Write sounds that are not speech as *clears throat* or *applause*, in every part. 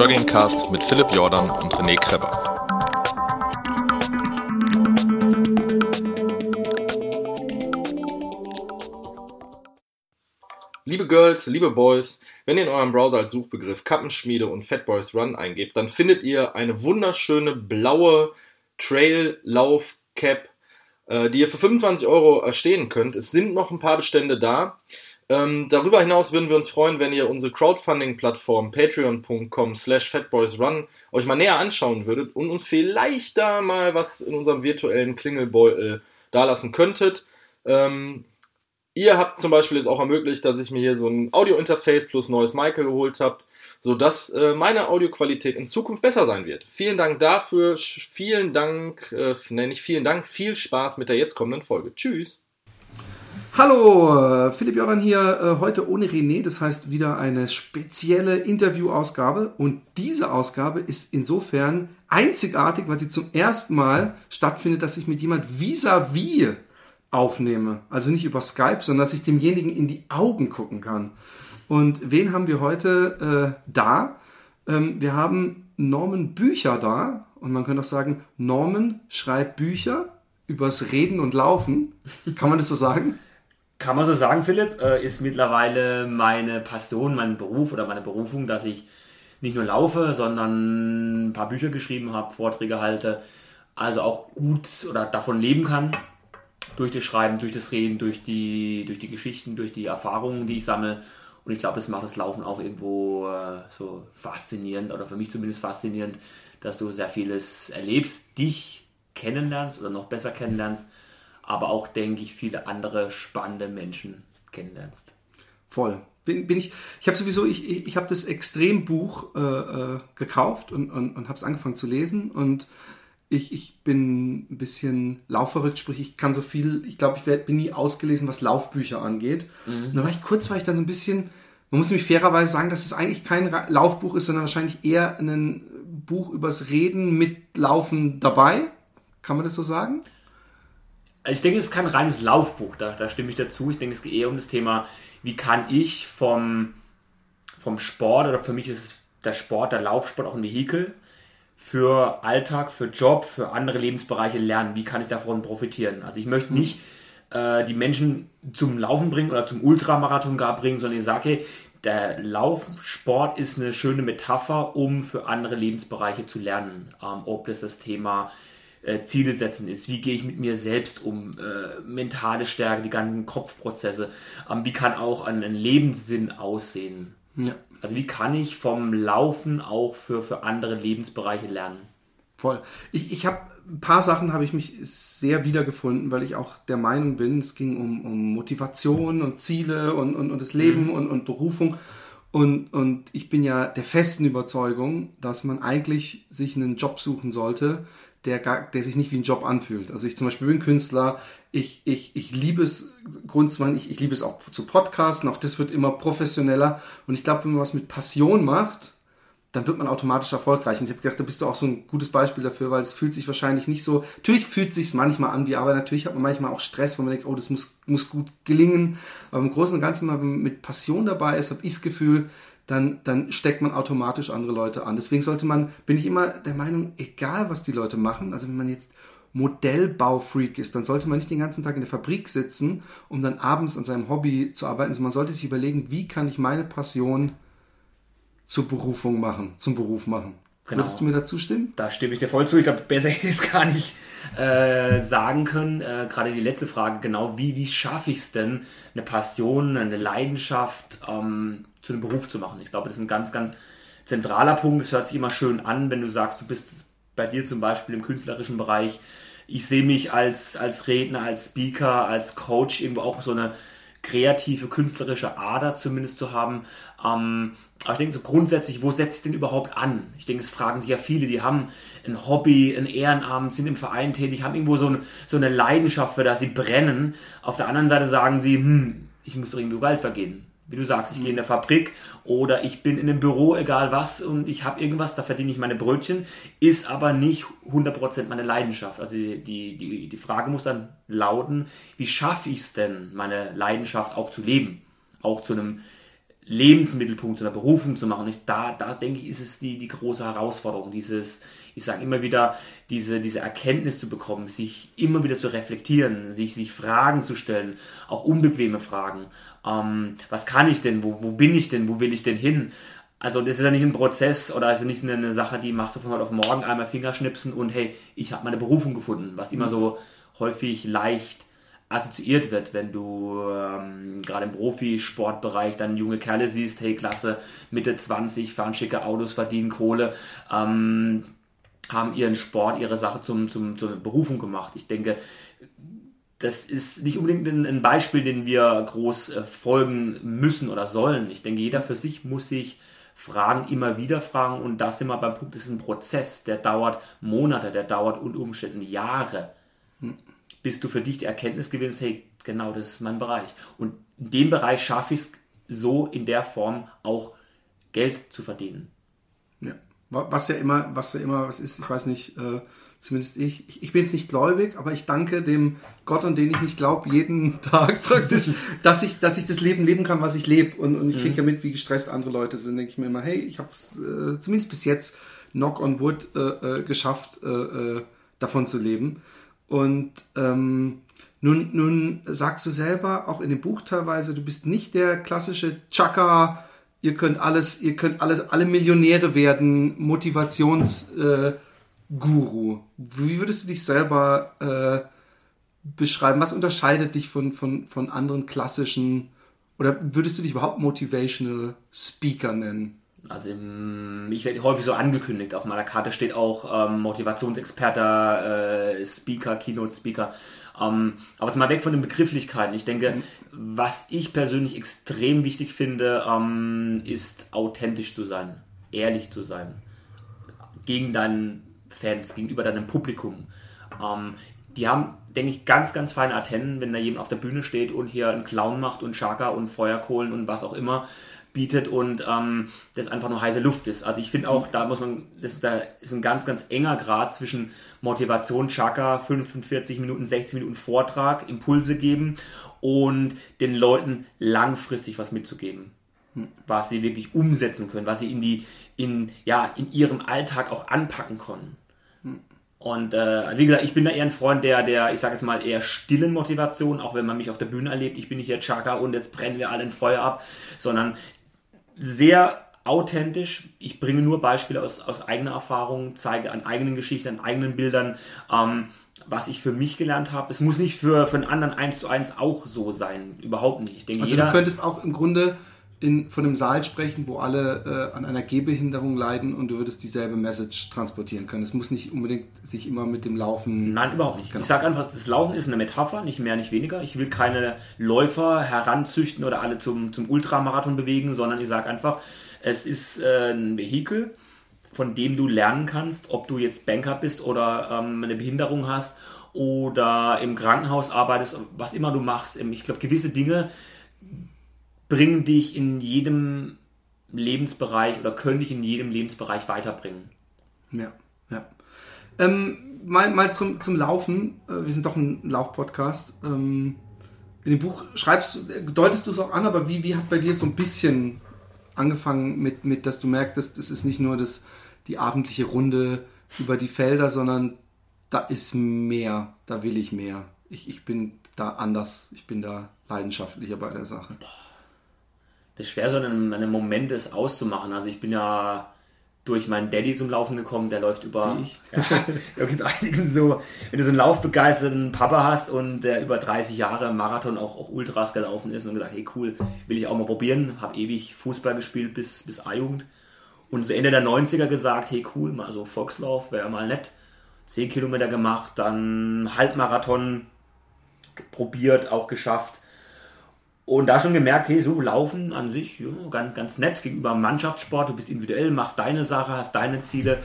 Joggingcast mit Philipp Jordan und René Kreber. Liebe Girls, liebe Boys, wenn ihr in eurem Browser als Suchbegriff Kappenschmiede und Fat Boys Run eingebt, dann findet ihr eine wunderschöne blaue Trail-Lauf-Cap, äh, die ihr für 25 Euro erstehen könnt. Es sind noch ein paar Bestände da. Ähm, darüber hinaus würden wir uns freuen, wenn ihr unsere Crowdfunding-Plattform patreon.com slash fatboysrun euch mal näher anschauen würdet und uns vielleicht da mal was in unserem virtuellen Klingelbeutel dalassen könntet. Ähm, Ihr habt zum Beispiel jetzt auch ermöglicht, dass ich mir hier so ein Audio-Interface plus neues Michael geholt habe, sodass äh, meine Audioqualität in Zukunft besser sein wird. Vielen Dank dafür, vielen Dank, äh, nee, nicht vielen Dank, viel Spaß mit der jetzt kommenden Folge. Tschüss. Hallo, äh, Philipp Jordan hier, äh, heute ohne René, das heißt wieder eine spezielle Interview-Ausgabe und diese Ausgabe ist insofern einzigartig, weil sie zum ersten Mal stattfindet, dass ich mit jemand vis-à-vis -vis aufnehme. Also nicht über Skype, sondern dass ich demjenigen in die Augen gucken kann. Und wen haben wir heute äh, da? Ähm, wir haben Norman Bücher da. Und man könnte auch sagen, Norman schreibt Bücher übers Reden und Laufen. Kann man das so sagen? Kann man so sagen, Philipp. Äh, ist mittlerweile meine Passion, mein Beruf oder meine Berufung, dass ich nicht nur laufe, sondern ein paar Bücher geschrieben habe, Vorträge halte, also auch gut oder davon leben kann durch das Schreiben, durch das Reden, durch die, durch die Geschichten, durch die Erfahrungen, die ich sammle. Und ich glaube, das macht das Laufen auch irgendwo äh, so faszinierend oder für mich zumindest faszinierend, dass du sehr vieles erlebst, dich kennenlernst oder noch besser kennenlernst, aber auch, denke ich, viele andere spannende Menschen kennenlernst. Voll. Bin, bin ich, ich habe sowieso, ich, ich, ich habe das Extrembuch äh, äh, gekauft und, und, und habe es angefangen zu lesen und ich, ich bin ein bisschen laufverrückt, sprich, ich kann so viel, ich glaube, ich werd, bin nie ausgelesen, was Laufbücher angeht. Mhm. Da war ich kurz, war ich dann so ein bisschen, man muss nämlich fairerweise sagen, dass es eigentlich kein Laufbuch ist, sondern wahrscheinlich eher ein Buch übers Reden mit Laufen dabei. Kann man das so sagen? Also ich denke, es ist kein reines Laufbuch, da, da stimme ich dazu. Ich denke, es geht eher um das Thema, wie kann ich vom, vom Sport, oder für mich ist der Sport, der Laufsport auch ein Vehikel, für Alltag, für Job, für andere Lebensbereiche lernen? Wie kann ich davon profitieren? Also ich möchte nicht äh, die Menschen zum Laufen bringen oder zum Ultramarathon gar bringen, sondern ich sage, der Laufsport ist eine schöne Metapher, um für andere Lebensbereiche zu lernen. Ähm, ob das das Thema äh, Ziele setzen ist, wie gehe ich mit mir selbst um, äh, mentale Stärke, die ganzen Kopfprozesse, ähm, wie kann auch ein, ein Lebenssinn aussehen. Ja. Also wie kann ich vom Laufen auch für, für andere Lebensbereiche lernen? Voll. Ich, ich habe ein paar Sachen habe ich mich sehr wiedergefunden, weil ich auch der Meinung bin, es ging um, um Motivation und Ziele und, und, und das Leben mhm. und, und Berufung. Und, und ich bin ja der festen Überzeugung, dass man eigentlich sich einen Job suchen sollte, der, gar, der sich nicht wie ein Job anfühlt. Also ich zum Beispiel bin Künstler, ich, ich, ich liebe es grundsätzlich, ich, ich liebe es auch zu podcasten, auch das wird immer professioneller. Und ich glaube, wenn man was mit Passion macht, dann wird man automatisch erfolgreich. Und ich habe gedacht, da bist du auch so ein gutes Beispiel dafür, weil es fühlt sich wahrscheinlich nicht so, natürlich fühlt es sich manchmal an wie aber natürlich hat man manchmal auch Stress, wo man denkt, oh, das muss, muss gut gelingen. Aber im Großen und Ganzen, wenn man mit Passion dabei ist, habe ich das Gefühl, dann, dann steckt man automatisch andere Leute an. Deswegen sollte man, bin ich immer der Meinung, egal was die Leute machen, also wenn man jetzt Modellbaufreak ist, dann sollte man nicht den ganzen Tag in der Fabrik sitzen, um dann abends an seinem Hobby zu arbeiten, sondern man sollte sich überlegen, wie kann ich meine Passion zur Berufung machen, zum Beruf machen. Genau. Würdest du mir dazu stimmen? Da stimme ich dir voll zu. Ich glaube, besser *laughs* hätte ich es gar nicht äh, sagen können. Äh, Gerade die letzte Frage, genau, wie, wie schaffe ich es denn, eine Passion, eine Leidenschaft ähm, zu einem Beruf zu machen? Ich glaube, das ist ein ganz, ganz zentraler Punkt. Es hört sich immer schön an, wenn du sagst, du bist bei dir zum Beispiel im künstlerischen Bereich. Ich sehe mich als, als Redner, als Speaker, als Coach irgendwo auch so eine kreative, künstlerische Ader zumindest zu haben. Ähm, aber ich denke so grundsätzlich, wo setze ich denn überhaupt an? Ich denke, es fragen sich ja viele, die haben ein Hobby, ein Ehrenamt, sind im Verein tätig, haben irgendwo so, ein, so eine Leidenschaft, für das sie brennen. Auf der anderen Seite sagen sie, hm, ich muss doch irgendwie Geld vergehen wie du sagst, ich mhm. gehe in der Fabrik oder ich bin in einem Büro, egal was, und ich habe irgendwas, da verdiene ich meine Brötchen, ist aber nicht 100% meine Leidenschaft. Also die, die, die Frage muss dann lauten, wie schaffe ich es denn, meine Leidenschaft auch zu leben? Auch zu einem Lebensmittelpunkt, zu einer Berufung zu machen. Ich, da, da denke ich, ist es die, die große Herausforderung, dieses, ich sage immer wieder, diese, diese Erkenntnis zu bekommen, sich immer wieder zu reflektieren, sich, sich Fragen zu stellen, auch unbequeme Fragen. Ähm, was kann ich denn? Wo, wo bin ich denn? Wo will ich denn hin? Also das ist ja nicht ein Prozess oder ist ja nicht eine, Sache, die machst du von heute auf morgen einmal Fingerschnipsen und hey, ich habe meine Berufung gefunden, was immer so häufig leicht assoziiert wird, wenn du ähm, gerade im Profisportbereich dann junge Kerle siehst, hey klasse, Mitte 20, fahren schicke Autos, verdienen Kohle, ähm, haben ihren Sport, ihre Sache zum, zum, zur Berufung gemacht. Ich denke, das ist nicht unbedingt ein, Beispiel, den wir groß äh, folgen müssen oder sollen. Ich denke, jeder für sich muss sich Fragen immer wieder fragen und da sind wir beim Punkt, das ist ein Prozess, der dauert Monate, der dauert unter Umständen Jahre. Hm bis du für dich die Erkenntnis gewinnst, hey, genau das ist mein Bereich. Und in dem Bereich schaffe ich es so in der Form auch Geld zu verdienen. Was ja immer, was ja immer was ist, ich weiß nicht, äh, zumindest ich, ich, ich bin jetzt nicht gläubig, aber ich danke dem Gott, an den ich nicht glaube, jeden *laughs* Tag praktisch, *laughs* dass ich, dass ich das Leben leben kann, was ich lebe. Und, und ich kriege mhm. ja mit, wie gestresst andere Leute sind. denke ich mir immer, hey, ich habe es äh, zumindest bis jetzt knock on wood äh, äh geschafft, äh, äh, davon zu leben. Und ähm, nun, nun sagst du selber, auch in dem Buch teilweise, du bist nicht der klassische Chaka, ihr könnt alles, ihr könnt alles, alle Millionäre werden, Motivationsguru. Äh, Wie würdest du dich selber äh, beschreiben? Was unterscheidet dich von, von, von anderen klassischen, oder würdest du dich überhaupt Motivational Speaker nennen? Also ich werde häufig so angekündigt. Auf meiner Karte steht auch ähm, Motivationsexperte, äh, Speaker, Keynote-Speaker. Ähm, aber jetzt mal weg von den Begrifflichkeiten. Ich denke, mhm. was ich persönlich extrem wichtig finde, ähm, ist authentisch zu sein, ehrlich zu sein. Gegen deinen Fans, gegenüber deinem Publikum. Ähm, die haben, denke ich, ganz, ganz feine Antennen, wenn da jemand auf der Bühne steht und hier einen Clown macht und Chaka und Feuerkohlen und was auch immer bietet und ähm, das einfach nur heiße Luft ist. Also ich finde auch, da muss man, das, da ist ein ganz, ganz enger Grad zwischen Motivation, Chaka, 45 Minuten, 60 Minuten Vortrag, Impulse geben und den Leuten langfristig was mitzugeben. Was sie wirklich umsetzen können, was sie in die, in, ja, in ihrem Alltag auch anpacken können. Und äh, wie gesagt, ich bin da eher ein Freund der, der, ich sage jetzt mal, eher stillen Motivation, auch wenn man mich auf der Bühne erlebt. Ich bin nicht hier Chaka und jetzt brennen wir alle ein Feuer ab, sondern sehr authentisch. Ich bringe nur Beispiele aus, aus eigener Erfahrung, zeige an eigenen Geschichten, an eigenen Bildern, ähm, was ich für mich gelernt habe. Es muss nicht für, für einen anderen eins zu eins auch so sein. Überhaupt nicht. Ich denke, also jeder, du könntest auch im Grunde in, von einem Saal sprechen, wo alle äh, an einer Gehbehinderung leiden und du würdest dieselbe Message transportieren können. Es muss nicht unbedingt sich immer mit dem Laufen. Nein, überhaupt nicht. Genau. Ich sage einfach, das Laufen ist eine Metapher, nicht mehr, nicht weniger. Ich will keine Läufer heranzüchten oder alle zum, zum Ultramarathon bewegen, sondern ich sage einfach, es ist äh, ein Vehikel, von dem du lernen kannst, ob du jetzt Banker bist oder ähm, eine Behinderung hast oder im Krankenhaus arbeitest, was immer du machst. Ich glaube, gewisse Dinge bringen dich in jedem Lebensbereich oder können dich in jedem Lebensbereich weiterbringen. Ja, ja. Ähm, mal, mal zum, zum Laufen. Äh, wir sind doch ein Laufpodcast. Ähm, in dem Buch schreibst du, deutest du es auch an, aber wie, wie hat bei dir so ein bisschen angefangen mit, mit dass du merkst, das ist nicht nur das, die abendliche Runde über die Felder, sondern da ist mehr, da will ich mehr. Ich, ich bin da anders, ich bin da leidenschaftlicher bei der Sache das ist schwer, so einen, einen Moment ist auszumachen. Also ich bin ja durch meinen Daddy zum Laufen gekommen, der läuft über. Ich. Ja, *laughs* gibt einigen so, wenn du so einen laufbegeisterten Papa hast und der über 30 Jahre Marathon auch, auch Ultras gelaufen ist und gesagt, hey cool, will ich auch mal probieren. Habe ewig Fußball gespielt bis, bis A-Jugend. Und so Ende der 90er gesagt, hey cool, mal so Volkslauf wäre mal nett. 10 Kilometer gemacht, dann Halbmarathon probiert, auch geschafft. Und da schon gemerkt, hey, so Laufen an sich, ja, ganz, ganz nett gegenüber Mannschaftssport. Du bist individuell, machst deine Sache, hast deine Ziele.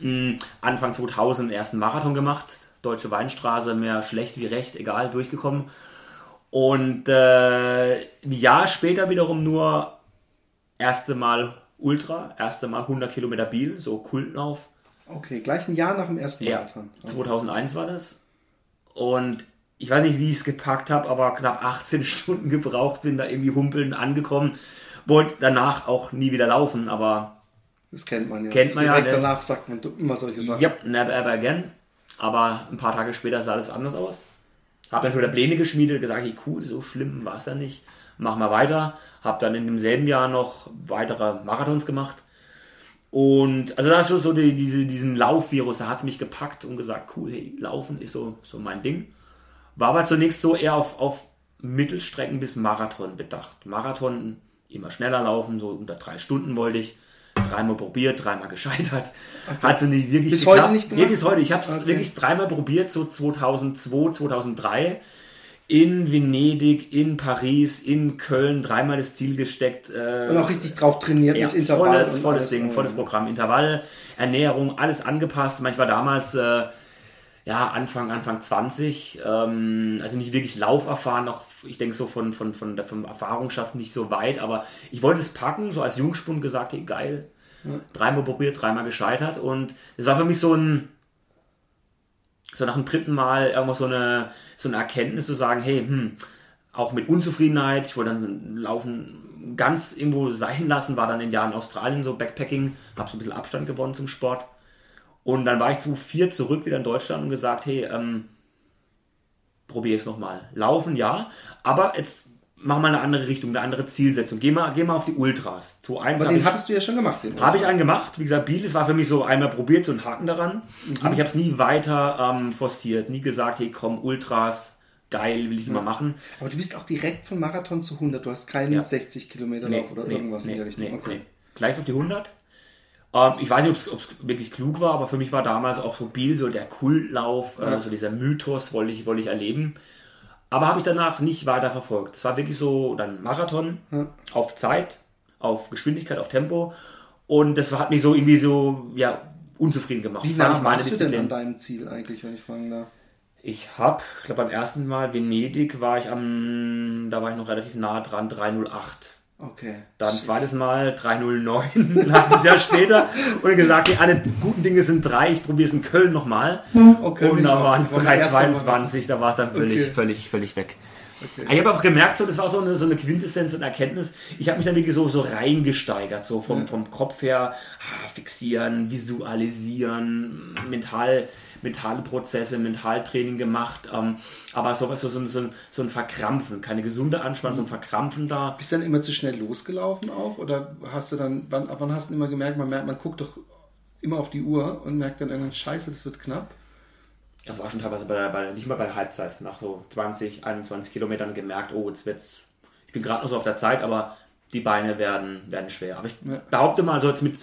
Mhm. Anfang 2000 ersten Marathon gemacht. Deutsche Weinstraße, mehr schlecht wie recht, egal, durchgekommen. Und äh, ein Jahr später wiederum nur erste Mal Ultra, erste Mal 100 Kilometer Biel, so Kultlauf. Okay, gleich ein Jahr nach dem ersten Marathon. Ja, 2001 war das. Und ich weiß nicht, wie ich es gepackt habe, aber knapp 18 *laughs* Stunden gebraucht, bin da irgendwie humpeln angekommen. wollte danach auch nie wieder laufen, aber Das kennt man ja. Kennt man ja, Direkt ne? danach sagt man immer solche Sachen. Yep, never ever again. Aber ein paar Tage später sah das anders aus. Hab dann schon wieder Pläne geschmiedet, gesagt, hey, cool, so schlimm war es ja nicht. Mach mal weiter. Hab dann in demselben Jahr noch weitere Marathons gemacht. Und also da ist schon so die, diese, diesen Laufvirus, da hat es mich gepackt und gesagt, cool, hey, Laufen ist so, so mein Ding. War aber zunächst so eher auf, auf Mittelstrecken bis Marathon bedacht. Marathon immer schneller laufen, so unter drei Stunden wollte ich. Dreimal probiert, dreimal gescheitert. Hat sie nicht wirklich Bis heute geklappt. nicht Nee, gemacht? bis heute. Ich habe es Okay. wirklich dreimal probiert, so 2002, 2003. In Venedig, in Paris, in Köln, dreimal das Ziel gesteckt. Äh, Und auch richtig drauf trainiert ja, mit Intervall. volles, volles. Ding, volles Programm. Intervall, Ernährung, alles angepasst. Manchmal damals, äh, ja, Anfang, Anfang 20, ähm, also nicht wirklich lauferfahren, noch, ich denke so von, von, von vom Erfahrungsschatz nicht so weit, aber ich wollte es packen, so als Jungspund gesagt, hey, geil. Dreimal probiert, dreimal gescheitert und es war für mich so ein, so nach dem dritten Mal irgendwo so eine, so eine Erkenntnis zu sagen, hey, hm, auch mit Unzufriedenheit, ich wollte dann Laufen ganz irgendwo sein lassen, war dann in Jahren Australien so Backpacking, habe so ein bisschen Abstand gewonnen zum Sport. Und dann war ich zu vier zurück wieder in Deutschland und gesagt, hey, ähm, probier es nochmal. Laufen, ja, aber jetzt mach mal eine andere Richtung, eine andere Zielsetzung. Geh mal, geh mal auf die Ultras. 2-1 Aber habe den ich, hattest du ja schon gemacht. Den habe ich einen gemacht. Wie gesagt, Biel, es war für mich so einmal probiert, so ein Haken daran. Aber ich habe es nie weiter ähm, forciert, nie gesagt, hey komm, Ultras, geil, will ich immer machen. Aber du bist auch direkt von Marathon zu 100. Du hast keinen Ja. 60 Kilometer Lauf oder irgendwas in der Richtung. nee, okay. nee. Gleich auf die 100. Ähm, ich weiß nicht, ob es wirklich klug war, aber für mich war damals auch so Biel so der Kultlauf, äh, so dieser Mythos wollte ich, wollte ich erleben. Aber habe ich danach nicht weiter verfolgt. Es war wirklich so dann Marathon auf Zeit, auf Geschwindigkeit, auf Tempo. Und das hat mich so irgendwie so ja, unzufrieden gemacht. Wie nah warst du denn Disziplin. an deinem Ziel eigentlich, wenn ich fragen darf? Ich habe, ich glaube beim ersten Mal Venedig war ich am, da war ich noch relativ nah dran, 308. Okay. Dann zweites Mal 309, *laughs* ein halbes Jahr später. Und gesagt, die alle guten Dinge sind drei, ich probiere es in Köln nochmal. Okay, und da waren es War mein erster 322, da war es dann völlig, Okay. völlig, völlig weg. Ich habe auch gemerkt, so, das war so eine, so eine Quintessenz und Erkenntnis. Ich habe mich dann wirklich so, so reingesteigert, so vom, vom Kopf her, ah, fixieren, visualisieren, mental, mentale Prozesse, Mentaltraining gemacht, ähm, aber sowas, so, so, so, ein- so ein Verkrampfen, keine gesunde Anspannung, so ein Verkrampfen da. Bist du dann immer zu schnell losgelaufen auch? Oder hast du dann, wann, wann hast du immer gemerkt, man merkt, man guckt doch immer auf die Uhr und merkt dann irgendwann, scheiße, das wird knapp? Das war schon teilweise bei der, bei, nicht mal bei der Halbzeit, nach so 20, 21 Kilometern gemerkt, oh, jetzt wird's, ich bin gerade noch so auf der Zeit, aber die Beine werden, werden schwer. Aber ich behaupte mal, so jetzt mit,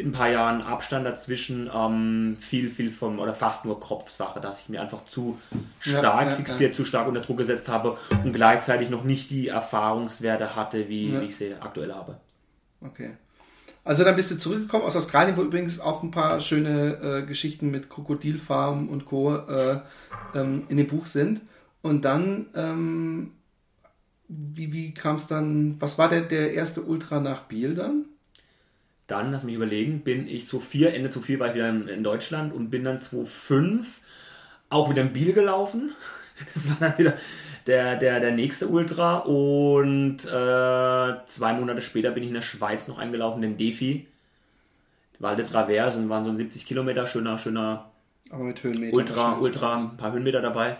mit ein paar Jahren Abstand dazwischen, ähm, viel, viel vom, oder fast nur Kopfsache, dass ich mir einfach zu Ja, stark ja, fixiert, zu stark unter Druck gesetzt habe und gleichzeitig noch nicht die Erfahrungswerte hatte, wie, Ja. wie ich sie aktuell habe. Okay. Also dann bist du zurückgekommen aus Australien, wo übrigens auch ein paar schöne äh, Geschichten mit Krokodilfarmen und Co. Äh, ähm, in dem Buch sind. Und dann, ähm, wie, wie kam es dann, was war der, der erste Ultra nach Biel dann? Dann, lass mich überlegen, bin ich 2004, Ende 2004 war ich wieder in, in Deutschland und bin dann 2005 auch wieder in Biel gelaufen. *laughs* Das war dann wieder der, der, der nächste Ultra und äh, zwei Monate später bin ich in der Schweiz noch eingelaufen, den Defi. Val de Travers und waren so 70 Kilometer, schöner, schöner Aber mit Höhenmeter. Ultra. Ultra, ein paar Höhenmeter dabei.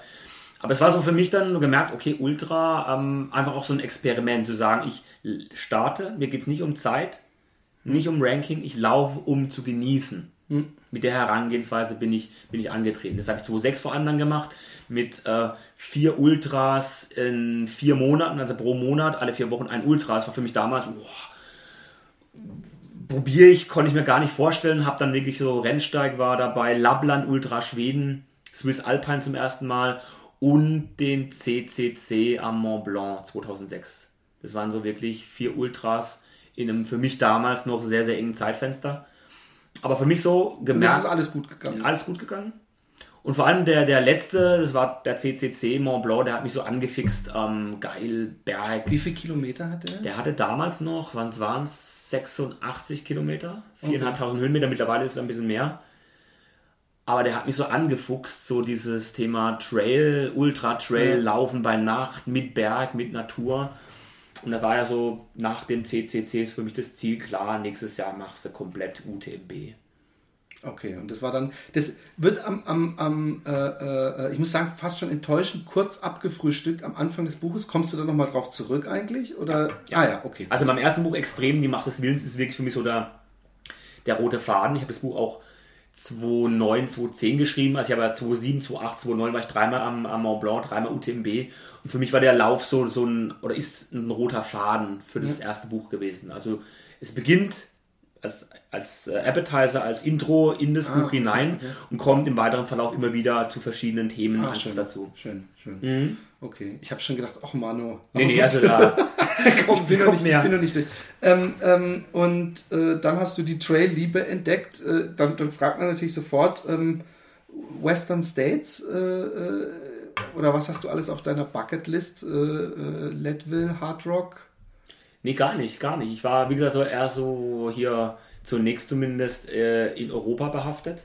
Aber es war so für mich dann gemerkt, okay, Ultra, ähm, einfach auch so ein Experiment, zu sagen, ich starte, mir geht es nicht um Zeit, nicht um Ranking, ich laufe, um zu genießen. Mit der Herangehensweise bin ich, bin ich angetreten. Das habe ich 2006 vor allem dann gemacht, mit äh, vier Ultras in vier Monaten, also pro Monat, alle vier Wochen ein Ultra. Das war für mich damals, boah, probiere ich, konnte ich mir gar nicht vorstellen. Habe dann wirklich so Rennsteig war dabei, Lappland Ultra Schweden, Swiss Alpine zum ersten Mal und den CCC am Mont Blanc 2006. Das waren so wirklich vier Ultras in einem für mich damals noch sehr, sehr engen Zeitfenster. Aber für mich so gemerkt, das ist alles gut gegangen. alles gut gegangen. Und vor allem der, der letzte, das war der CCC Mont Blanc, der hat mich so angefixt. Ähm, geil, Berg. Wie viele Kilometer hat der? Der hatte damals noch, wann waren es? 86 Kilometer, 4.500 Höhenmeter, mittlerweile ist es ein bisschen mehr. Aber der hat mich so angefuchst, so dieses Thema Trail, Ultra Trail, Ja. Laufen bei Nacht, mit Berg, mit Natur. Und da war ja so nach dem CCC für mich das Ziel klar, nächstes Jahr machst du komplett UTMB. Okay, und das war dann, das wird am, am, am äh, äh, ich muss sagen, fast schon enttäuschend kurz abgefrühstückt am Anfang des Buches. Kommst du da nochmal drauf zurück eigentlich? Oder? Ja. Ah ja, okay. Also beim ersten Buch Extrem, die Macht des Willens, ist wirklich für mich so der, der rote Faden. Ich habe das Buch auch 2009, 2010 geschrieben. Also ich habe ja 2007, 2008, 2009 war ich dreimal am, am Mont Blanc, dreimal UTMB. Und für mich war der Lauf so, so ein, oder ist ein roter Faden für das ja. erste Buch gewesen. Also es beginnt als, als äh, Appetizer, als Intro in das ah, Buch hinein okay. und kommt im weiteren Verlauf immer wieder zu verschiedenen Themen ah, schön, dazu. Schön, schön. Mhm. Okay, ich habe schon gedacht, ach Mano. Nee, nee, also da *laughs* kommt, ich bin, noch nicht, mehr. bin noch nicht durch. Ähm, ähm, und äh, dann hast du die Trail-Liebe entdeckt. Äh, dann, dann, fragt man natürlich sofort, ähm, Western States äh, äh oder was hast du alles auf deiner Bucketlist? Äh, Leadville, Hard Rock? Nee, gar nicht, gar nicht. Ich war, wie gesagt, so eher so hier zunächst zumindest äh, in Europa behaftet.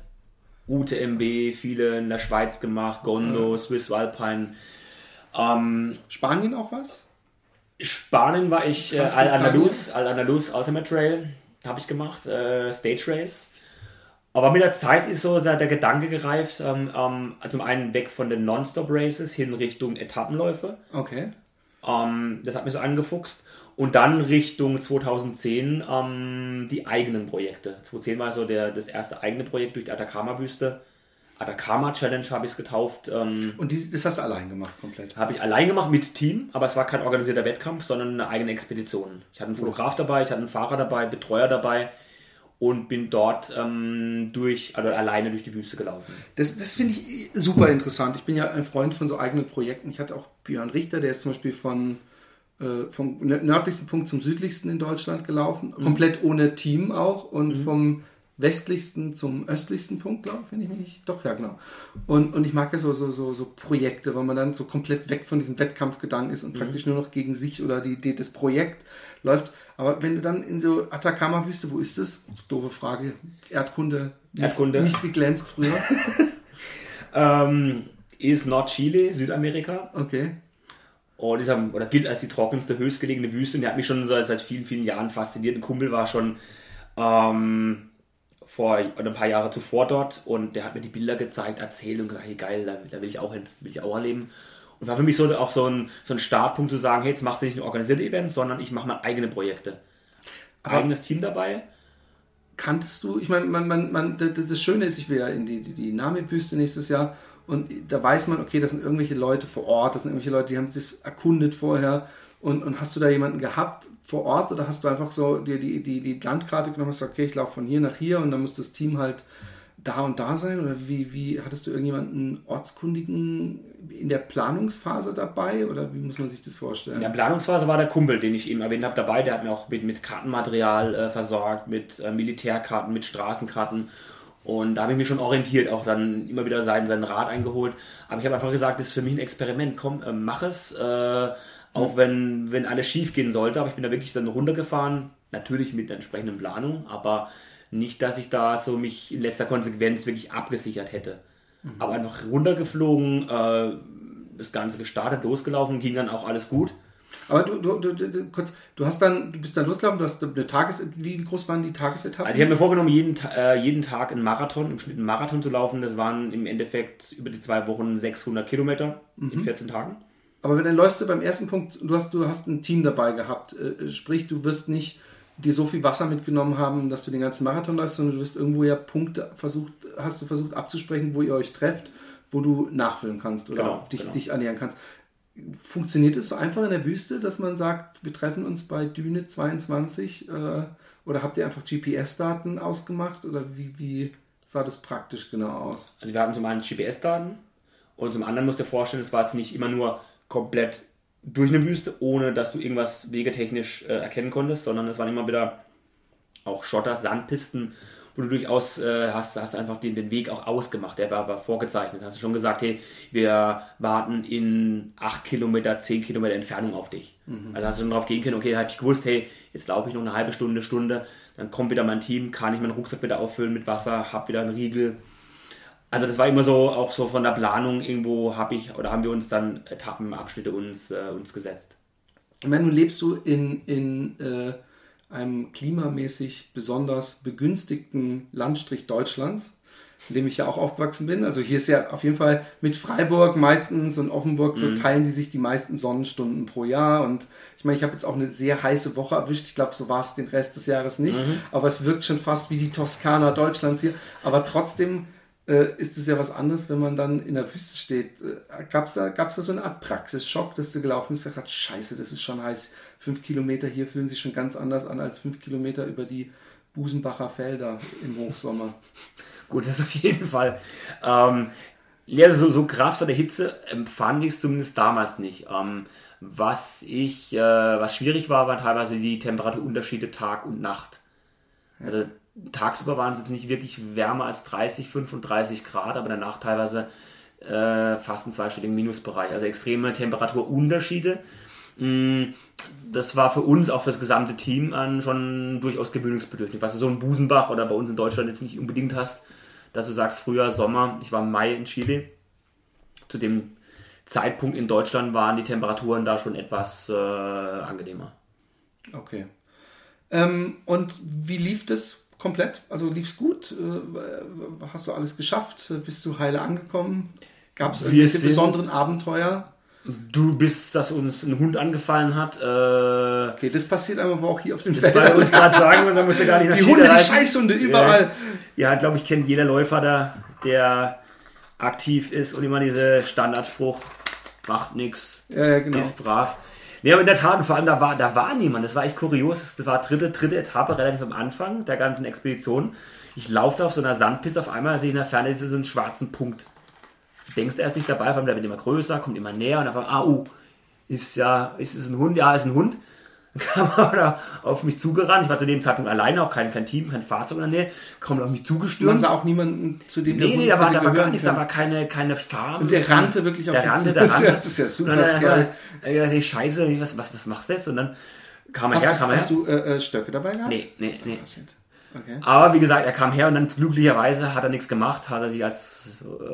UTMB, viele in der Schweiz gemacht, Gondo, mhm. Swiss Alpine. Ähm, Spanien auch was? Spanien war ich äh, Al-Andalus, Al-Andalus Ultimate Trail habe ich gemacht, äh, Stage Race. Aber mit der Zeit ist so der, der Gedanke gereift, ähm, ähm, zum einen weg von den Non-Stop Races hin Richtung Etappenläufe. Okay. Ähm, das hat mich so angefuchst. Und dann Richtung 2010 ähm, die eigenen Projekte. 2010 war so der, das erste eigene Projekt durch die Atacama-Wüste. Atacama Challenge habe ich es getauft. Ähm, und die, das hast du allein gemacht, komplett? Habe ich allein gemacht mit Team, aber es war kein organisierter Wettkampf, sondern eine eigene Expedition. Ich hatte einen Fotograf dabei, ich hatte einen Fahrer dabei, Betreuer dabei und bin dort ähm, durch, also alleine durch die Wüste gelaufen. Das, das finde ich super interessant. Ich bin ja ein Freund von so eigenen Projekten. Ich hatte auch Björn Richter, der ist zum Beispiel von äh, vom nördlichsten Punkt zum südlichsten in Deutschland gelaufen, mhm. komplett ohne Team auch und mhm. vom westlichsten zum östlichsten Punkt, glaube ich, wenn ich mich nicht. Doch, ja, genau. Und, und ich mag ja so, so, so, so Projekte, weil man dann so komplett weg von diesem Wettkampfgedanken ist und mhm. praktisch nur noch gegen sich oder die Idee des Projekts läuft. Aber wenn du dann in so Atacama-Wüste, wo ist das? Doofe Frage. Erdkunde. Erdkunde. Nicht geglänzt früher. *laughs* ähm, ist Nordchile, Südamerika. Okay. Und ist, oder gilt als die trockenste, höchstgelegene Wüste. Und der hat mich schon seit, seit vielen, vielen Jahren fasziniert. Ein Kumpel war schon ähm, vor ein paar Jahre zuvor dort und der hat mir die Bilder gezeigt, erzählt und gesagt, hey geil, da, da will ich auch hin, will ich auch erleben. Und war für mich so auch so ein, so ein Startpunkt zu sagen, hey, jetzt machst du nicht ein organisiertes Event, sondern ich mache mal eigene Projekte. Aber Eigenes Team dabei. Kanntest du, ich meine, man, man, man, das Schöne ist, ich will ja in die, die, die Name-Wüste nächstes Jahr und da weiß man, okay, das sind irgendwelche Leute vor Ort, das sind irgendwelche Leute, die haben sich erkundet vorher. Und, und hast du da jemanden gehabt vor Ort oder hast du einfach so dir die, die, die Landkarte genommen und gesagt, okay, ich laufe von hier nach hier und dann muss das Team halt da und da sein? Oder wie, wie hattest du irgendjemanden Ortskundigen in der Planungsphase dabei? Oder wie muss man sich das vorstellen? In der Planungsphase war der Kumpel, den ich eben erwähnt habe, dabei. Der hat mir auch mit, mit Kartenmaterial äh, versorgt, mit äh, Militärkarten, mit Straßenkarten. Und da habe ich mich schon orientiert, auch dann immer wieder seinen, seinen Rat eingeholt. Aber ich habe einfach gesagt, das ist für mich ein Experiment. Komm, äh, mach es. Äh, auch wenn, wenn alles schief gehen sollte. Aber ich bin da wirklich dann runtergefahren. Natürlich mit der entsprechenden Planung, aber nicht, dass ich da so mich in letzter Konsequenz wirklich abgesichert hätte. Mhm. Aber einfach runtergeflogen, äh, das Ganze gestartet, losgelaufen, ging dann auch alles gut. Aber du, du, du, du, kurz, du hast dann, du bist dann losgelaufen, du hast eine Tages, wie groß waren die Tagesetappen? Also ich habe mir vorgenommen, jeden, äh, jeden Tag einen Marathon, im Schnitt einen Marathon zu laufen. Das waren im Endeffekt über die zwei Wochen 600 Kilometer mhm. in 14 Tagen. Aber dann läufst du beim ersten Punkt, du hast, du hast ein Team dabei gehabt. Äh, sprich, du wirst nicht dir so viel Wasser mitgenommen haben, dass du den ganzen Marathon läufst, sondern du wirst irgendwo ja Punkte versucht, hast du versucht abzusprechen, wo ihr euch trefft, wo du nachfüllen kannst oder genau, dich, genau. dich annähern kannst. Funktioniert es so einfach in der Wüste, dass man sagt, wir treffen uns bei Düne 22 äh, oder habt ihr einfach GPS-Daten ausgemacht oder wie, wie sah das praktisch genau aus? Also wir hatten zum einen GPS-Daten und zum anderen musst du dir vorstellen, es war jetzt nicht immer nur komplett durch eine Wüste, ohne dass du irgendwas wegetechnisch äh, erkennen konntest, sondern es waren immer wieder auch Schotter, Sandpisten, wo du durchaus äh, hast, hast einfach den, den Weg auch ausgemacht, der war, war vorgezeichnet. Hast du schon gesagt, hey, wir warten in 8 Kilometer, 10 Kilometer Entfernung auf dich. Mhm. Also hast du schon drauf gehen können, okay, habe ich gewusst, hey, jetzt laufe ich noch eine halbe Stunde, Stunde, dann kommt wieder mein Team, kann ich meinen Rucksack wieder auffüllen mit Wasser, hab wieder einen Riegel, also das war immer so, auch so von der Planung irgendwo habe ich oder haben wir uns dann Etappenabschnitte uns, äh, uns gesetzt. Ich meine, nun lebst du in, in äh, einem klimamäßig besonders begünstigten Landstrich Deutschlands, in dem ich ja auch aufgewachsen bin. Also hier ist ja auf jeden Fall mit Freiburg meistens und Offenburg so teilen die sich die meisten Sonnenstunden pro Jahr. Und ich meine, ich habe jetzt auch eine sehr heiße Woche erwischt. Ich glaube, so war es den Rest des Jahres nicht. Aber es wirkt schon fast wie die Toskana Deutschlands hier. Aber trotzdem äh, ist es ja was anderes, wenn man dann in der Wüste steht. Äh, Gab es da, gab's da so eine Art Praxisschock, dass du gelaufen bist und gesagt hast, scheiße, das ist schon heiß. Fünf Kilometer hier fühlen sich schon ganz anders an als fünf Kilometer über die Busenbacher Felder im Hochsommer. *laughs* Gut, das auf jeden Fall. Ähm, ja, so, so krass von der Hitze empfand ich es zumindest damals nicht. Ähm, was ich, äh, was schwierig war, waren teilweise die Temperaturunterschiede Tag und Nacht. Also tagsüber waren es jetzt nicht wirklich wärmer als 30, 35 Grad, aber danach teilweise äh, fast einen zweistelligen Minusbereich. Also extreme Temperaturunterschiede. Mm, Das war für uns, auch für das gesamte Team, an schon durchaus gewöhnungsbedürftig. Was du so in Busenbach oder bei uns in Deutschland jetzt nicht unbedingt hast, dass du sagst, früher Sommer, ich war im Mai in Chile. Zu dem Zeitpunkt in Deutschland waren die Temperaturen da schon etwas äh, angenehmer. Okay. Ähm, und wie lief das komplett? Also lief es gut? Äh, hast du alles geschafft? Bist du heile angekommen? Gab es irgendwelche besonderen Abenteuer? Du bist, dass uns ein Hund angefallen hat. Äh, Okay, das passiert aber auch hier auf den das wollte ich Feldern. gerade sagen, dann musst du gar nicht Die Hunde, die reisen. Scheißhunde überall. Ja, glaube ich, kennt jeder Läufer da, der aktiv ist und immer diese Standardspruch, macht nix, Ja, ja, genau. ist brav. Nee, aber in der Tat, vor allem da war, da war niemand. Das war echt kurios. Das war dritte, dritte Etappe, relativ am Anfang der ganzen Expedition. Ich laufe auf so einer Sandpiste, auf einmal sehe ich in der Ferne so einen schwarzen Punkt. Denkst du erst nicht dabei, auf einmal der wird immer größer, kommt immer näher und auf einmal, ah, oh, ist ja, ist es ein Hund? Ja, ist ein Hund. Dann kam *laughs* er da auf mich zugerannt. Ich war zu dem Zeitpunkt alleine, auch kein, kein Team, kein Fahrzeug in der Nähe. Kommt auf mich zugestürmt. Man sah auch niemanden, zu dem Nee, nee, da war, da war gar nichts, da war keine, keine Farm. Und der rannte wirklich auf der rannte, zu. der *laughs* rannte. das ist ja super äh, hey, Scheiße, was, was, was machst du jetzt? Und dann kam er Hast, her, kam er hast her. du äh, äh, Stöcke dabei gehabt? Nee, nee, nee. Oh, shit. Okay. Aber wie gesagt, er kam her und dann glücklicherweise hat er nichts gemacht, hat er sich als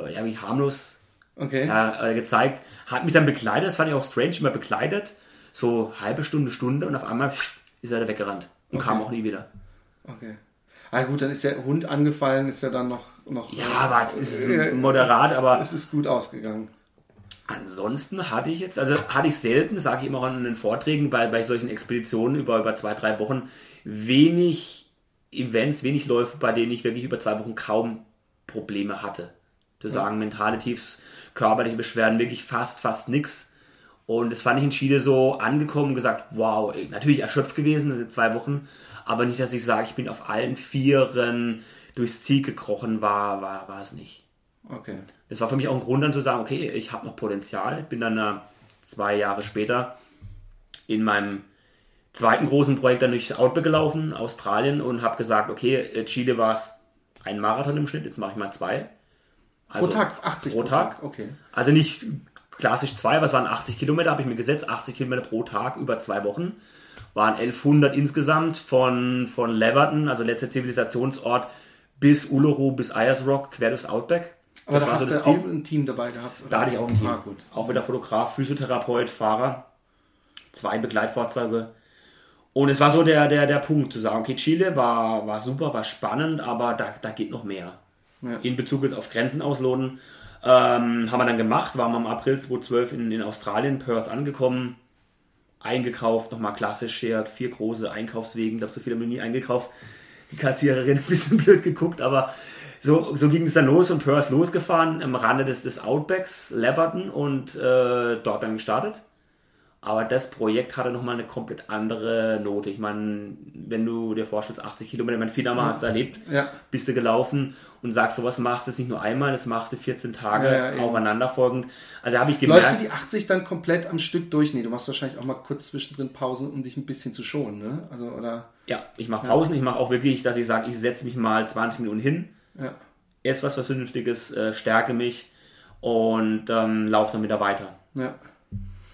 äh, ja, wie harmlos Okay. ja, äh, gezeigt, hat mich dann begleitet, das fand ich auch strange, immer begleitet, so halbe Stunde, Stunde und auf einmal ist er da weggerannt und Okay. kam auch nie wieder. okay. Ah gut, dann ist der Hund angefallen, ist ja dann noch... noch Ja, aber es ist äh, moderat, aber Es ist gut ausgegangen. Ansonsten hatte ich jetzt, also hatte ich selten, das sage ich immer auch in den Vorträgen, bei, bei solchen Expeditionen über, über zwei, drei Wochen, wenig Events, wenig Läufe, bei denen ich wirklich über zwei Wochen kaum Probleme hatte. Zu sagen, mentale Tiefs, körperliche Beschwerden, wirklich fast, fast nix. Und das fand ich in Chile so angekommen und gesagt, wow, natürlich erschöpft gewesen in zwei Wochen, aber nicht, dass ich sage, ich bin auf allen Vieren durchs Ziel gekrochen, war, war, war es nicht. Okay. Das war für mich auch ein Grund dann zu sagen, okay, ich habe noch Potenzial. Ich bin dann äh, zwei Jahre später in meinem zweiten großen Projekt dann durch Outback gelaufen, Australien, und habe gesagt, okay, äh, Chile war es ein Marathon im Schnitt, jetzt mache ich mal zwei. Pro Also, Tag 80 pro Tag. Okay. Also nicht klassisch zwei, was waren 80 Kilometer, habe ich mir gesetzt, 80 Kilometer pro Tag über zwei Wochen. Waren 1100 insgesamt von, von Leverton, also letzter Zivilisationsort, bis Uluru, bis Ayers Rock, quer durchs Outback. Aber da hast du auch ein Team dabei gehabt? Oder? Da hatte ich auch ein Team. Ah, gut. Auch wieder Fotograf, Physiotherapeut, Fahrer. Zwei Begleitfahrzeuge. Und es war so der, der, der Punkt zu sagen, okay, Chile war, war super, war spannend, aber da, da geht noch mehr. Ja. In Bezug jetzt auf Grenzen ausloten. Ähm, haben wir dann gemacht, waren wir im April 2012 in, in Australien, Perth angekommen, eingekauft, nochmal klassisch hier, vier große Einkaufswegen, ich glaube, so viel haben wir nie eingekauft. Die Kassiererin *laughs* ein bisschen blöd geguckt, aber so, so ging es dann los und Perth losgefahren, am Rande des, des Outbacks, Leverton und äh, dort dann gestartet. Aber das Projekt hatte nochmal eine komplett andere Note. Ich meine, wenn du dir vorstellst, 80 Kilometer, mein Finama hast du erlebt, Ja. bist du gelaufen und sagst, sowas machst du jetzt nicht nur einmal, das machst du 14 Tage Ja, ja, aufeinanderfolgend. Also habe ich Läufst gemerkt, du die 80 dann komplett am Stück durch? Nee, du machst wahrscheinlich auch mal kurz zwischendrin Pausen, um dich ein bisschen zu schonen, ne? Also, oder... ja, ich mache Pausen, ich mache auch wirklich, dass ich sage, ich setze mich mal 20 Minuten hin, Ja. esse was, was Vernünftiges, äh, stärke mich und ähm, laufe dann wieder weiter. ja.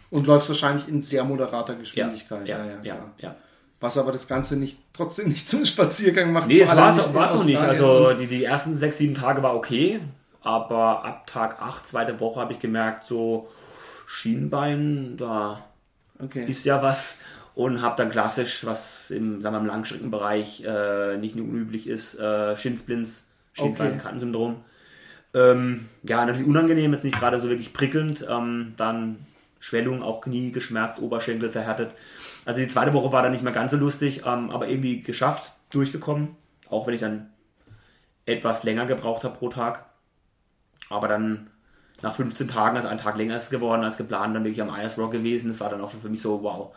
Und läufst wahrscheinlich in sehr moderater Geschwindigkeit. ja, ja, klar. ja. Was aber das Ganze nicht trotzdem nicht zum Spaziergang macht. Nee, es war es noch nicht. Also die, die ersten sechs, sieben Tage war okay, aber ab Tag 8, zweite Woche, habe ich gemerkt, so Schienbein, da Okay. ist ja was. Und habe dann klassisch, was im, sagen wir, im Langstreckenbereich äh, nicht nur unüblich ist, äh, Shinsplints, Schienbeinkantensyndrom. Ähm, ja, natürlich unangenehm, jetzt nicht gerade so wirklich prickelnd. Ähm, dann Schwellung, auch Knie geschmerzt, Oberschenkel verhärtet. Also die zweite Woche war dann nicht mehr ganz so lustig, ähm, aber irgendwie geschafft, durchgekommen. Auch wenn ich dann etwas länger gebraucht habe pro Tag. Aber dann nach 15 Tagen, also ein Tag länger ist es geworden als geplant, dann wirklich am Ayers Rock gewesen. Das war dann auch schon für mich so, wow,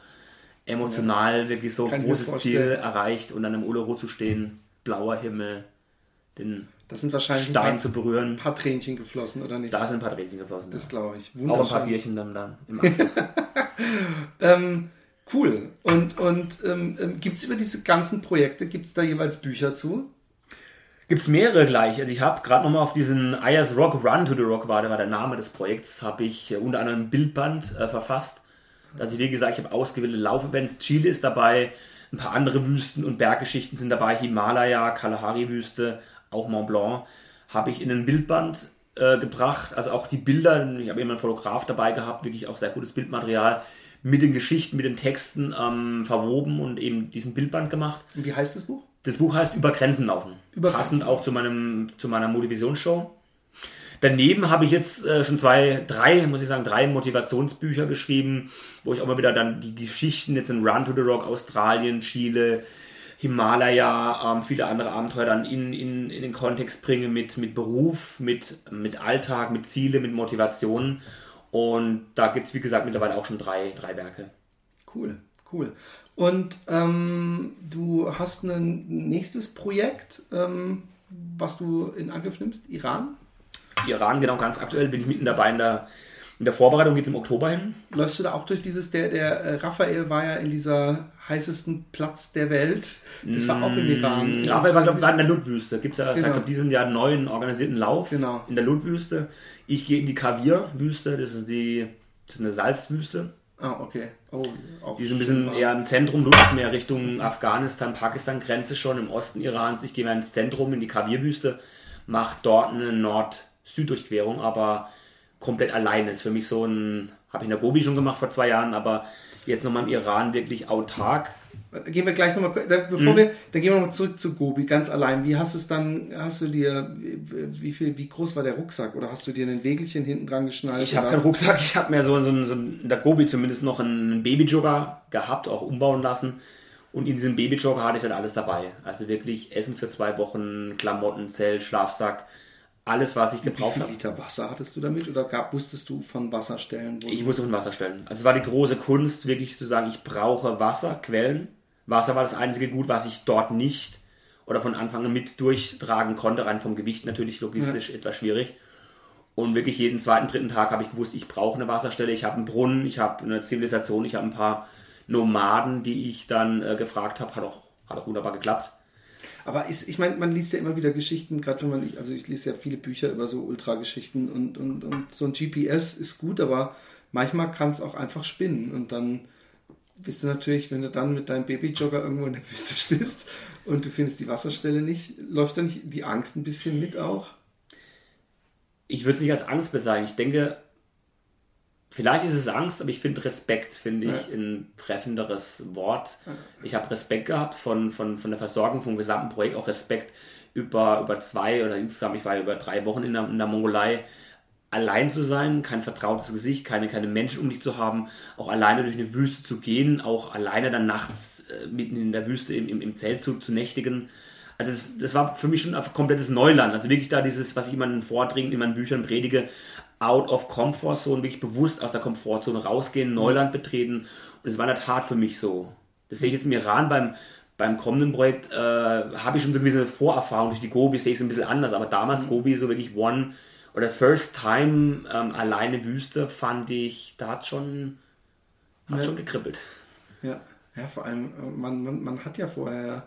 emotional wirklich so mir großes Ziel erreicht und dann im Uluru zu stehen, blauer Himmel, den Das sind wahrscheinlich Stein ein paar, zu berühren. paar Tränchen geflossen, oder nicht? Da sind ein paar Tränchen geflossen. Das ja. glaube ich. Auch ein paar. Bierchen dann, dann im Anschluss. *laughs* Ähm, cool. Und, und ähm, ähm, gibt es über diese ganzen Projekte, gibt es da jeweils Bücher zu? Gibt es mehrere gleich. Also ich habe gerade nochmal auf diesen Ayers Rock Run to the Rock war, der war der Name des Projekts, habe ich äh, unter anderem ein Bildband äh, verfasst. Dass ich, wie gesagt, ich habe ausgewählte Laufevents. Chile ist dabei, ein paar andere Wüsten und Berggeschichten sind dabei. Himalaya, Kalahari-Wüste, auch Mont Blanc. Habe ich in ein Bildband äh, gebracht. Also auch die Bilder, ich habe immer einen Fotograf dabei gehabt, wirklich auch sehr gutes Bildmaterial mit den Geschichten, mit den Texten ähm, verwoben und eben diesen Bildband gemacht. Und wie heißt das Buch? Das Buch heißt Über Grenzen laufen. Über Passend Grenzen. auch zu, meinem, zu meiner Motivationsshow. Daneben habe ich jetzt äh, schon zwei, drei, muss ich sagen, drei Motivationsbücher geschrieben, wo ich auch mal wieder dann die Geschichten jetzt in Run to the Rock, Australien, Chile, Himalaya, ähm, viele andere Abenteuer dann in, in, in den Kontext bringe mit, mit Beruf, mit, mit Alltag, mit Ziele, mit Motivationen. Und da gibt es, wie gesagt, mittlerweile auch schon drei, drei Werke. Cool, cool. Und ähm, du hast ein nächstes Projekt, ähm, was du in Angriff nimmst, Iran. Iran, genau, ganz aktuell bin ich mitten dabei in der, in der Vorbereitung, geht es im Oktober hin. Läufst du da auch durch dieses, der, der äh, Raphael war ja in dieser heißesten Platz der Welt. Das war auch im Iran. Ja, aber war, glaub, war in der Ludwüste. Gibt es ja Genau. seit glaub, diesem Jahr einen neuen organisierten Lauf Genau. in der Ludwüste. Ich gehe in die Kavir-Wüste, das ist die das ist eine Salzwüste. Ah, okay. Oh, Die ist ein bisschen schön eher im Zentrum, bist mehr Richtung Afghanistan, Pakistan-Grenze schon, im Osten Irans. Ich gehe mehr ins Zentrum, in die Kavir-Wüste, mache dort eine Nord-Süd-Durchquerung, aber komplett alleine. ist für mich so ein, habe ich in der Gobi schon gemacht vor zwei Jahren, aber jetzt nochmal im Iran wirklich autark. Gehen wir gleich nochmal, Mhm. bevor wir, dann gehen wir nochmal zurück zu Gobi, ganz allein. Wie hast du es dann, hast du dir, wie viel, wie groß war der Rucksack? Oder hast du dir ein Wägelchen hinten dran geschnallt? Ich habe keinen Rucksack, ich habe mir so, so, so in der Gobi zumindest noch einen Babyjogger gehabt, auch umbauen lassen. Und in diesem Babyjogger hatte ich dann alles dabei. Also wirklich Essen für zwei Wochen, Klamotten, Zelt, Schlafsack, alles, was ich Wie gebraucht viel habe. Liter Wasser hattest du damit? Oder gab, wusstest du von Wasserstellen? Ich musste von Wasser stellen. Also es war die große Kunst, wirklich zu sagen, ich brauche Wasser, Quellen. Wasser war das einzige Gut, was ich dort nicht oder von Anfang an mit durchtragen konnte, rein vom Gewicht natürlich logistisch etwas schwierig. Und wirklich jeden zweiten, dritten Tag habe ich gewusst, ich brauche eine Wasserstelle, ich habe einen Brunnen, ich habe eine Zivilisation, ich habe ein paar Nomaden, die ich dann äh, gefragt habe, hat auch, hat auch wunderbar geklappt. Aber ist, ich meine, man liest ja immer wieder Geschichten, gerade wenn man, ich, also ich lese ja viele Bücher über so Ultrageschichten und, und, und so ein GPS ist gut, aber manchmal kann es auch einfach spinnen und dann bist du natürlich, wenn du dann mit deinem Babyjogger irgendwo in der Wüste stehst und du findest die Wasserstelle nicht, läuft da nicht die Angst ein bisschen mit auch? ich würde es nicht als Angst bezeichnen. Ich denke, vielleicht ist es Angst, aber ich finde Respekt, finde ich, Ja. ein treffenderes Wort. Ich habe Respekt gehabt von, von, von der Versorgung vom gesamten Projekt, auch Respekt über, über zwei oder insgesamt, ich war über drei Wochen in der, in der Mongolei, allein zu sein, kein vertrautes Gesicht, keine, keine Menschen um dich zu haben, auch alleine durch eine Wüste zu gehen, auch alleine dann nachts äh, mitten in der Wüste im, im, im Zelt zu, zu nächtigen. Also das, das war für mich schon ein komplettes Neuland. Also wirklich da dieses, was ich immer in Vordringen, in meinen Büchern predige, out of comfort zone, wirklich bewusst aus der Komfortzone rausgehen, Neuland betreten. Und es war in der Tat für mich so. Das sehe ich jetzt im Iran beim, beim kommenden Projekt, äh, habe ich schon so eine gewisse Vorerfahrung durch die Gobi, sehe ich es ein bisschen anders. Aber damals Gobi so wirklich one oder first time ähm, alleine Wüste fand ich, da hat schon, hat Ja. schon gekribbelt. Ja, ja vor allem, äh, man, man, man hat ja vorher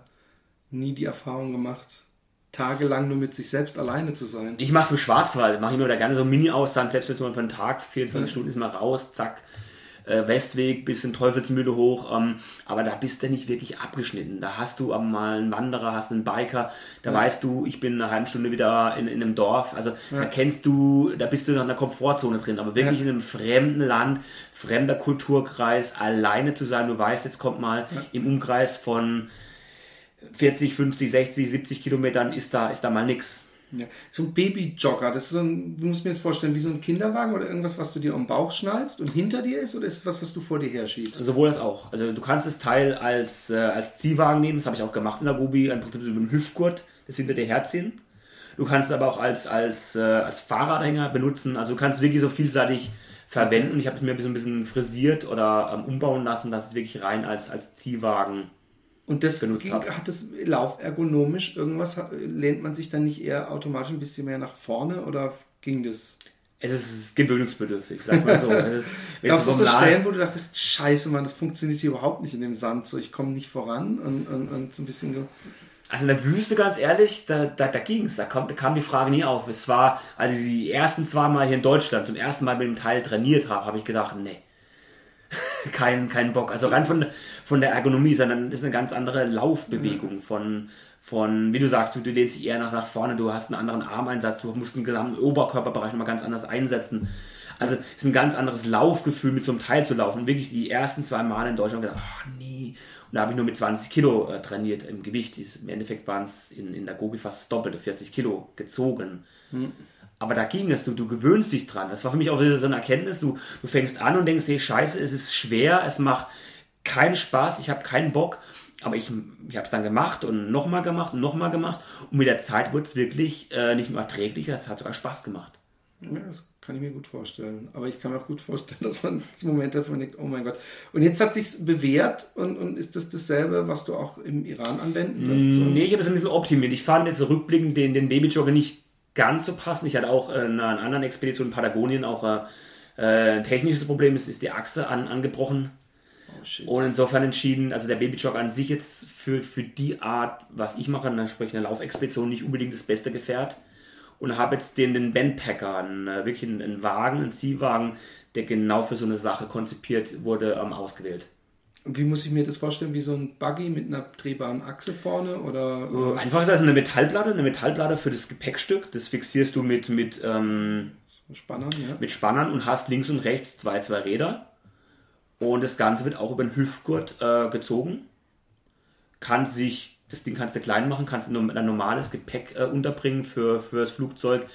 nie die Erfahrung gemacht, tagelang nur mit sich selbst alleine zu sein. Ich mache es im Schwarzwald, mache ich mir da gerne so Mini-Auszahn, selbst wenn nur für einen Tag, 24 Ja. Stunden ist mal raus, zack. äh, Westweg bis in Teufelsmühle hoch, ähm, aber da bist du nicht wirklich abgeschnitten. Da hast du mal einen Wanderer, hast einen Biker, da ja. weißt du, ich bin eine halbe Stunde wieder in, in einem Dorf, also ja. da kennst du, da bist du noch in der Komfortzone drin, aber wirklich in einem fremden Land, fremder Kulturkreis, alleine zu sein, du weißt, jetzt kommt mal im Umkreis von 40, 50, 60, 70 Kilometern ist da, ist da mal nix. Ja. So ein Babyjogger, das ist so ein, du musst mir jetzt vorstellen, wie so ein Kinderwagen oder irgendwas, was du dir am Bauch schnallst und hinter dir ist oder ist es was, was du vor dir herschiebst? Sowohl als auch. Also du kannst das Teil als, äh, als Ziehwagen nehmen, das habe ich auch gemacht in der Gobi, im Prinzip über den Hüftgurt, das hinter dir herziehen. Du kannst es aber auch als, als, äh, als Fahrradhänger benutzen, also du kannst wirklich so vielseitig verwenden. Ich habe es mir so ein bisschen frisiert oder ähm, umbauen lassen, dass es wirklich rein als, als Ziehwagen und das ging, hat das laufergonomisch irgendwas, lehnt man sich dann nicht eher automatisch ein bisschen mehr nach vorne oder ging das? Es ist gewöhnungsbedürftig, sag mal so. Es ist, *laughs* Gab es so Stellen, wo du dachtest, scheiße, Mann, das funktioniert hier überhaupt nicht in dem Sand, so ich komme nicht voran und, und, und so ein bisschen... Also in der Wüste, ganz ehrlich, da, da, da ging es, da kam, da kam die Frage nie auf. Es war, als ich die ersten zwei Mal hier in Deutschland zum ersten Mal mit dem Teil trainiert habe, habe ich gedacht, nee, kein, kein Bock. Also rein von, von der Ergonomie, sondern das ist eine ganz andere Laufbewegung von, von, wie du sagst, du, du lehnst dich eher nach, nach vorne, du hast einen anderen Armeinsatz, du musst den gesamten Oberkörperbereich nochmal ganz anders einsetzen. Also es ist ein ganz anderes Laufgefühl, mit so einem Teil zu laufen. Und wirklich die ersten zwei Male in Deutschland gedacht, ach nee. Und da habe ich nur mit 20 Kilo äh, trainiert im Gewicht. Im Endeffekt waren es in, in der Gobi fast das Doppelte, 40 Kilo gezogen. Hm. Aber da ging es, du, du gewöhnst dich dran. Das war für mich auch so eine Erkenntnis. Du, du fängst an und denkst, hey, scheiße, es ist schwer, es macht keinen Spaß, ich habe keinen Bock. Aber ich, ich habe es dann gemacht und nochmal gemacht und nochmal gemacht. Und mit der Zeit wurde es wirklich äh, nicht nur erträglicher, es hat sogar Spaß gemacht. Ja, das kann ich mir gut vorstellen. Aber ich kann mir auch gut vorstellen, *laughs* dass man das Moment davon denkt, oh mein Gott. Und jetzt hat sich bewährt und, und ist das dasselbe, was du auch im Iran anwenden wirst? So? Nee, ich habe es ein bisschen optimiert. Ich fand jetzt rückblickend den, den Babyjogger nicht ganz so passend. Ich hatte auch äh, in einer anderen Expedition in Patagonien auch äh, ein technisches Problem. Es ist die Achse an, angebrochen. Oh, und insofern entschieden, also der Babyjog an sich jetzt für, für die Art, was ich mache, sprich eine Laufexpedition, nicht unbedingt das beste Gefährt. Und habe jetzt den, den Bandpacker, einen, äh, wirklich einen, einen Wagen, einen Ziehwagen, der genau für so eine Sache konzipiert wurde, ähm, ausgewählt. Wie muss ich mir das vorstellen? Wie so ein Buggy mit einer drehbaren Achse vorne? Oder, äh, Einfach ist das eine Metallplatte, eine Metallplatte für das Gepäckstück. Das fixierst du mit, mit, ähm, Spannern, ja. mit Spannern und hast links und rechts zwei, zwei Räder. Und das Ganze wird auch über den Hüftgurt äh, gezogen. Kann sich, das Ding kannst du klein machen, kannst du ein normales Gepäck äh, unterbringen für, für das Flugzeug.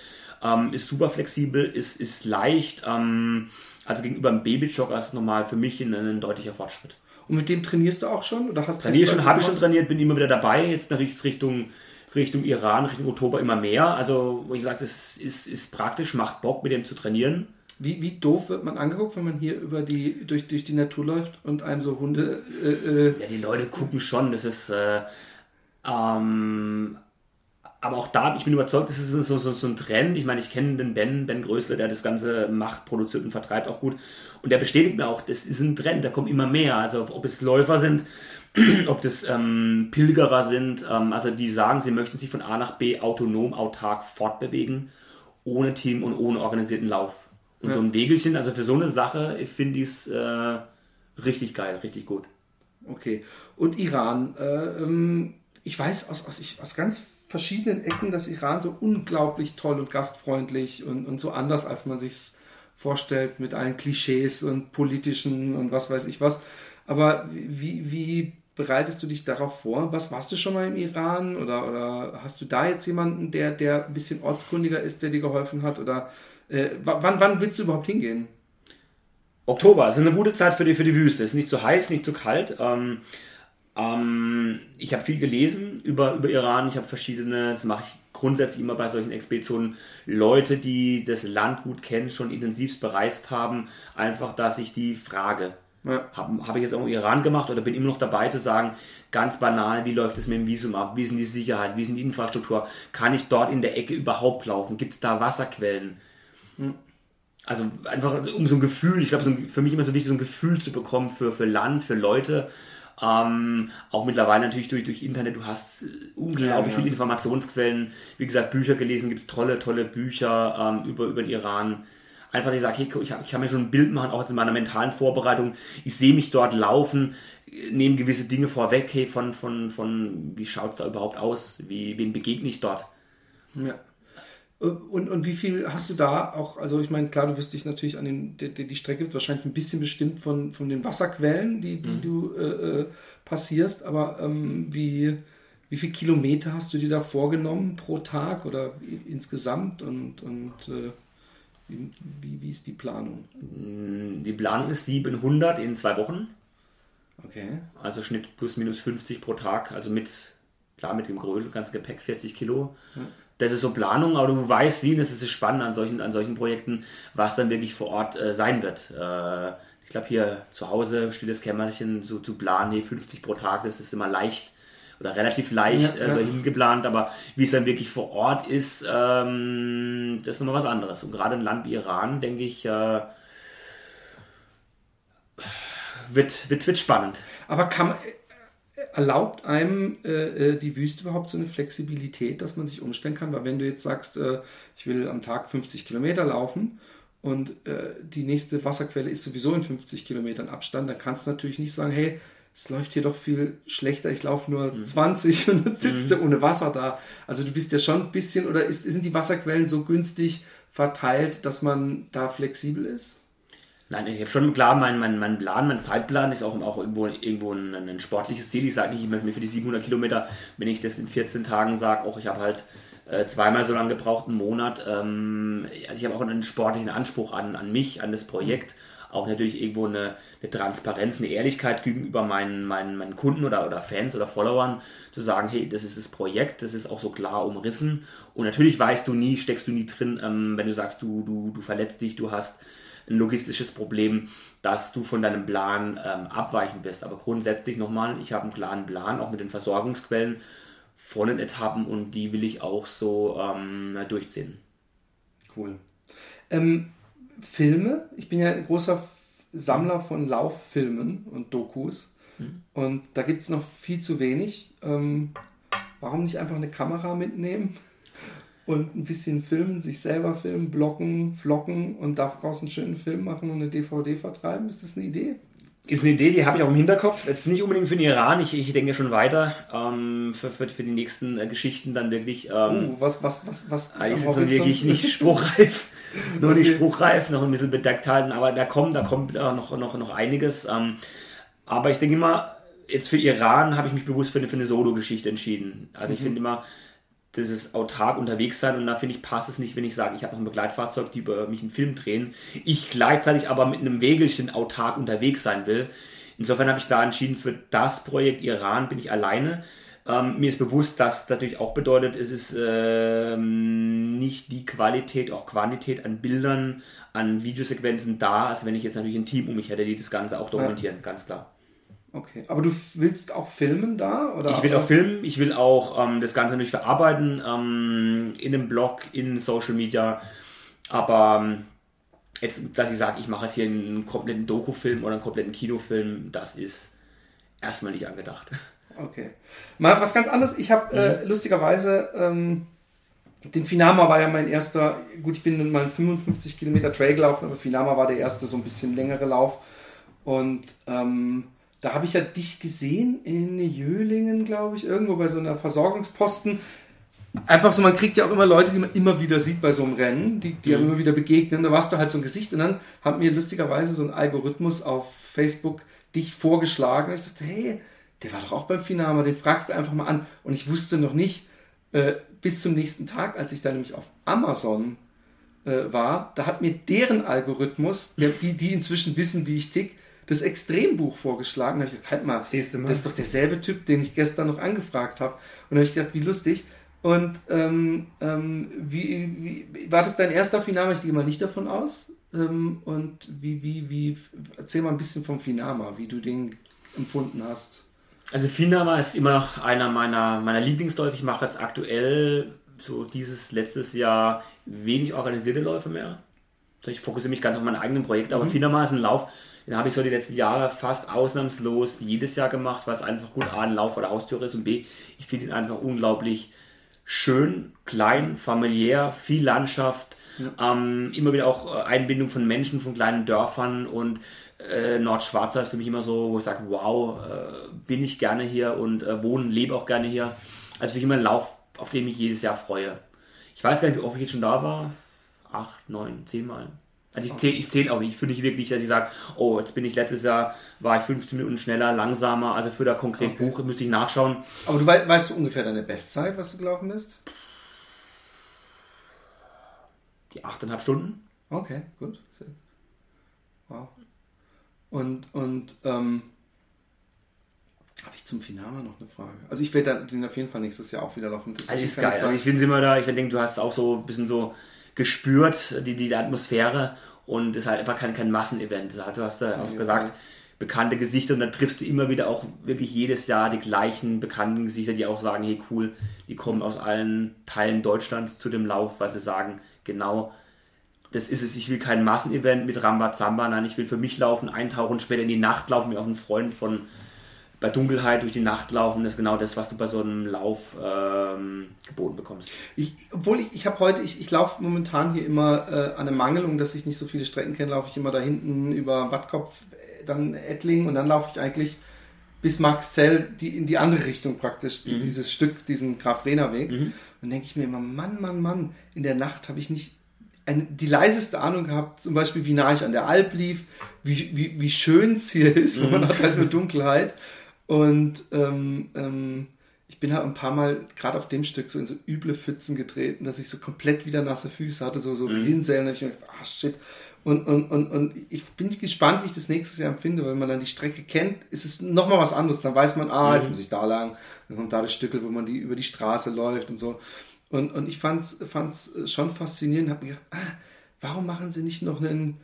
Ähm, ist super flexibel, ist, ist leicht. Ähm, also gegenüber einem Babyjogger ist normal für mich ein, ein deutlicher Fortschritt. Und mit dem trainierst du auch schon? Oder hast Trainiere schon, habe ich schon trainiert, bin immer wieder dabei. Jetzt natürlich Richtung, Richtung Iran, Richtung Oktober immer mehr. Also, wo ich sage, das ist, ist praktisch, macht Bock, mit dem zu trainieren. Wie, wie doof wird man angeguckt, wenn man hier über die, durch, durch die Natur läuft und einem so Hunde. Äh, äh ja, die Leute gucken schon. Das ist. Äh, ähm, aber auch da, ich bin überzeugt, das ist so, so, so ein Trend. Ich meine, ich kenne den Ben, Ben Größler, der das Ganze macht, produziert und vertreibt auch gut. Und der bestätigt mir auch, das ist ein Trend, da kommen immer mehr. Also ob es Läufer sind, *clears throat* ob das ähm, Pilgerer sind, ähm, also die sagen, sie möchten sich von A nach B autonom, autark fortbewegen, ohne Team und ohne organisierten Lauf. Und ja. so ein Wegelchen, also für so eine Sache finde ich es äh, richtig geil, richtig gut. Okay. Und Iran, äh, ähm, ich weiß aus, aus, aus ganz verschiedenen Ecken, dass Iran so unglaublich toll und gastfreundlich und, und so anders, als man sich vorstellt, mit allen Klischees und politischen und was weiß ich was. Aber wie, wie bereitest du dich darauf vor? Was warst du schon mal im Iran? Oder, oder hast du da jetzt jemanden, der, der ein bisschen ortskundiger ist, der dir geholfen hat? Oder äh, wann, wann willst du überhaupt hingehen? Oktober, es ist eine gute Zeit für die, für die Wüste. Es ist nicht zu heiß, nicht zu kalt. Ähm, ähm, ich habe viel gelesen über, über Iran. Ich habe verschiedene, das mache ich grundsätzlich immer bei solchen Expeditionen, Leute, die das Land gut kennen, schon intensivst bereist haben, einfach, dass ich die frage. Ja. Habe hab ich jetzt auch im Iran gemacht oder bin immer noch dabei zu sagen, ganz banal, wie läuft es mit dem Visum ab? Wie sind die Sicherheit? Wie sind die Infrastruktur? Kann ich dort in der Ecke überhaupt laufen? Gibt es da Wasserquellen? Hm. Also einfach um so ein Gefühl, ich glaube, so für mich immer so wichtig, so ein Gefühl zu bekommen für, für Land, für Leute ähm, auch mittlerweile natürlich durch, durch Internet, du hast unglaublich ja, viele Informationsquellen. Wie gesagt, Bücher gelesen, gibt es tolle, tolle Bücher ähm, über, über den Iran. Einfach, ich sage, hey, ich, ich kann mir schon ein Bild machen, auch jetzt in meiner mentalen Vorbereitung. Ich sehe mich dort laufen, nehme gewisse Dinge vorweg, hey, von, von, von wie schaut es da überhaupt aus? Wie, wen begegne ich dort? Ja. Und, und wie viel hast du da auch, also ich meine, klar, du wirst dich natürlich an den, die, die Strecke wird wahrscheinlich ein bisschen bestimmt von, von den Wasserquellen, die, die mhm. du äh, äh, passierst, aber ähm, wie, wie viele Kilometer hast du dir da vorgenommen pro Tag oder insgesamt und, und äh, wie, wie, wie ist die Planung? Mm, die Planung ist 700 in zwei Wochen. Okay. Also Schnitt plus minus 50 pro Tag, also mit, klar, mit dem ganz Gepäck, 40 Kilo. Ja. Das ist so Planung, aber du weißt wie, das ist spannend an solchen, an solchen Projekten, was dann wirklich vor Ort äh, sein wird. Äh, ich glaube, hier zu Hause, stilles Kämmerchen, so zu planen, nee, 50 pro Tag, das ist immer leicht oder relativ leicht ja, also ja. hingeplant, aber wie es dann wirklich vor Ort ist, ähm, das ist nochmal was anderes. Und gerade ein Land wie Iran, denke ich, äh, wird, wird, wird spannend. Aber kann, erlaubt einem äh, äh, die Wüste überhaupt so eine Flexibilität, dass man sich umstellen kann? Weil wenn du jetzt sagst, äh, ich will am Tag 50 Kilometer laufen und äh, die nächste Wasserquelle ist sowieso in 50 Kilometern Abstand, dann kannst du natürlich nicht sagen, hey, es läuft hier doch viel schlechter, ich laufe nur mhm. 20 und dann sitzt mhm. du ohne Wasser da. Also du bist ja schon ein bisschen, oder ist, sind die Wasserquellen so günstig verteilt, dass man da flexibel ist? Nein, ich habe schon klar, mein, mein, mein Plan, mein Zeitplan ist auch, auch irgendwo, irgendwo ein, ein sportliches Ziel. Ich sage nicht, ich möchte mir für die 700 Kilometer, wenn ich das in 14 Tagen sage, auch ich habe halt äh, zweimal so lange gebraucht, einen Monat. Ähm, also ich habe auch einen sportlichen Anspruch an, an mich, an das Projekt. Auch natürlich irgendwo eine, eine Transparenz, eine Ehrlichkeit gegenüber meinen, meinen, meinen Kunden oder, oder Fans oder Followern, zu sagen, hey, das ist das Projekt, das ist auch so klar umrissen. Und natürlich weißt du nie, steckst du nie drin, ähm, wenn du sagst, du, du, du verletzt dich, du hast ein logistisches Problem, dass du von deinem Plan ähm, abweichen wirst. Aber grundsätzlich nochmal, ich habe einen klaren Plan, auch mit den Versorgungsquellen von den Etappen und die will ich auch so ähm, durchziehen. Cool. Ähm, Filme, ich bin ja ein großer Sammler von Lauffilmen und Dokus mhm. und da gibt es noch viel zu wenig. Ähm, warum nicht einfach eine Kamera mitnehmen? Und ein bisschen filmen, sich selber filmen, blocken, flocken und daraus einen schönen Film machen und eine DVD vertreiben. Ist das eine Idee? Ist eine Idee, die habe ich auch im Hinterkopf. Jetzt nicht unbedingt für den Iran, ich, ich denke schon weiter ähm, für, für, für die nächsten äh, Geschichten dann wirklich. Ähm, oh, was, was, was, was ist, ist so wirklich nicht spruchreif. *laughs* noch okay. nicht spruchreif, noch ein bisschen bedeckt halten, aber da kommt, da kommt äh, noch, noch, noch einiges. Ähm, aber ich denke immer, jetzt für Iran habe ich mich bewusst für eine, für eine Solo-Geschichte entschieden. Also ich mhm. finde immer, dieses autark unterwegs sein und da finde ich, passt es nicht, wenn ich sage, ich habe noch ein Begleitfahrzeug, die über mich einen Film drehen, ich gleichzeitig aber mit einem Wägelchen autark unterwegs sein will. Insofern habe ich da entschieden, für das Projekt Iran bin ich alleine. Ähm, mir ist bewusst, dass natürlich auch bedeutet, es ist ähm, nicht die Qualität, auch Quantität an Bildern, an Videosequenzen da, als wenn ich jetzt natürlich ein Team um mich hätte, die das Ganze auch dokumentieren, ja. ganz klar. Okay, aber du willst auch filmen da? Oder ich will auch filmen, ich will auch ähm, das Ganze natürlich verarbeiten ähm, in einem Blog, in Social Media, aber ähm, jetzt, dass ich sage, ich mache jetzt hier einen kompletten Doku-Film oder einen kompletten Kinofilm, das ist erstmal nicht angedacht. Okay. Mal was ganz anderes, ich habe äh, mhm. lustigerweise... Ähm, den Finama war ja mein erster, gut, ich bin mal einen 55 Kilometer Trail gelaufen, aber Finama war der erste so ein bisschen längere Lauf. Und ähm, da habe ich ja dich gesehen in Jölingen, glaube ich, irgendwo bei so einer Versorgungsposten. Einfach so, man kriegt ja auch immer Leute, die man immer wieder sieht bei so einem Rennen, die, die mhm. immer wieder begegnen. Da warst du halt so ein Gesicht und dann hat mir lustigerweise so ein Algorithmus auf Facebook dich vorgeschlagen. Ich dachte, hey, der war doch auch beim Finama, den fragst du einfach mal an. Und ich wusste noch nicht, äh, bis zum nächsten Tag, als ich da nämlich auf Amazon äh, war, da hat mir deren Algorithmus, der, die, die inzwischen wissen, wie ich tick, das Extrembuch vorgeschlagen. Da habe ich gedacht, halt mal, das ist doch derselbe Typ, den ich gestern noch angefragt habe. Und da habe ich gedacht, wie lustig. Und ähm, ähm, wie, wie, war das dein erster Finama? Ich gehe mal nicht davon aus. Ähm, und wie, wie, wie, erzähl mal ein bisschen vom Finama, wie du den empfunden hast. Also Finama ist immer noch einer meiner, meiner Lieblingsläufe. Ich mache jetzt aktuell so dieses letztes Jahr wenig organisierte Läufe mehr. Ich fokussiere mich ganz auf meine eigenen Projekte, aber mhm. Finama ist ein Lauf, den habe ich so die letzten Jahre fast ausnahmslos jedes Jahr gemacht, weil es einfach gut A, ein Lauf vor der Haustür ist und B, ich finde ihn einfach unglaublich schön, klein, familiär, viel Landschaft, Ähm, immer wieder auch äh, Einbindung von Menschen, von kleinen Dörfern und äh, Nordschwarzer ist für mich immer so, wo ich sage, wow, äh, bin ich gerne hier und äh, wohne, lebe auch gerne hier. Also für mich immer ein Lauf, auf den ich jedes Jahr freue. Ich weiß gar nicht, wie oft ich jetzt schon da war. Acht, neun, zehn Mal. Also ich zähle ich zähl auch nicht. Ich fühle nicht wirklich, dass ich sage, oh, jetzt bin ich letztes Jahr, war ich 15 Minuten schneller, langsamer. Also für da konkret Okay. Buch müsste ich nachschauen. Aber du wei weißt du ungefähr deine Bestzeit, was du gelaufen bist? Die achteinhalb Stunden. Okay, gut. Wow. Und, und ähm, habe ich zum Finale noch eine Frage? Also ich werde den auf jeden Fall nächstes Jahr auch wieder laufen. Das Also ist geil. ich Also ich finde es immer da, ich denke, du hast auch so ein bisschen so gespürt, die, die Atmosphäre. Und es ist halt einfach kein, kein Massenevent. Du hast ja auch Ja, gesagt, bekannte Gesichter. Und dann triffst du immer wieder auch wirklich jedes Jahr die gleichen bekannten Gesichter, die auch sagen, hey cool, die kommen aus allen Teilen Deutschlands zu dem Lauf, weil sie sagen, genau, das ist es, ich will kein Massenevent mit Rambazamba, nein, ich will für mich laufen, eintauchen, später in die Nacht laufen, mir auch ein Freund von bei Dunkelheit durch die Nacht laufen, das ist genau das, was du bei so einem Lauf ähm, geboten bekommst. Ich, obwohl ich, ich habe heute, ich, ich laufe momentan hier immer äh, an der Mangelung, dass ich nicht so viele Strecken kenne, laufe ich immer da hinten über Wattkopf, äh, dann Ettling und dann laufe ich eigentlich bis Marxzell die, in die andere Richtung praktisch, die, dieses Stück, diesen Graf-Rehner-Weg. Und denke ich mir immer, Mann, Mann, Mann, in der Nacht habe ich nicht die leiseste Ahnung gehabt, zum Beispiel wie nah ich an der Alp lief, wie, wie, wie schön es hier ist, wo man hat halt nur Dunkelheit. Und ähm, ähm, ich bin halt ein paar Mal gerade auf dem Stück so in so üble Pfützen getreten, dass ich so komplett wieder nasse Füße hatte, so, so. Da hab ich mir gedacht, ah shit. Und, und, und, und ich bin gespannt, wie ich das nächstes Jahr empfinde, weil wenn man dann die Strecke kennt, ist es nochmal was anderes. Dann weiß man, ah, jetzt muss ich da lang, dann kommt da das Stückel, wo man die über die Straße läuft und so. Und, und ich fand's, fand's schon faszinierend, habe mir gedacht, ah, warum machen sie nicht noch einen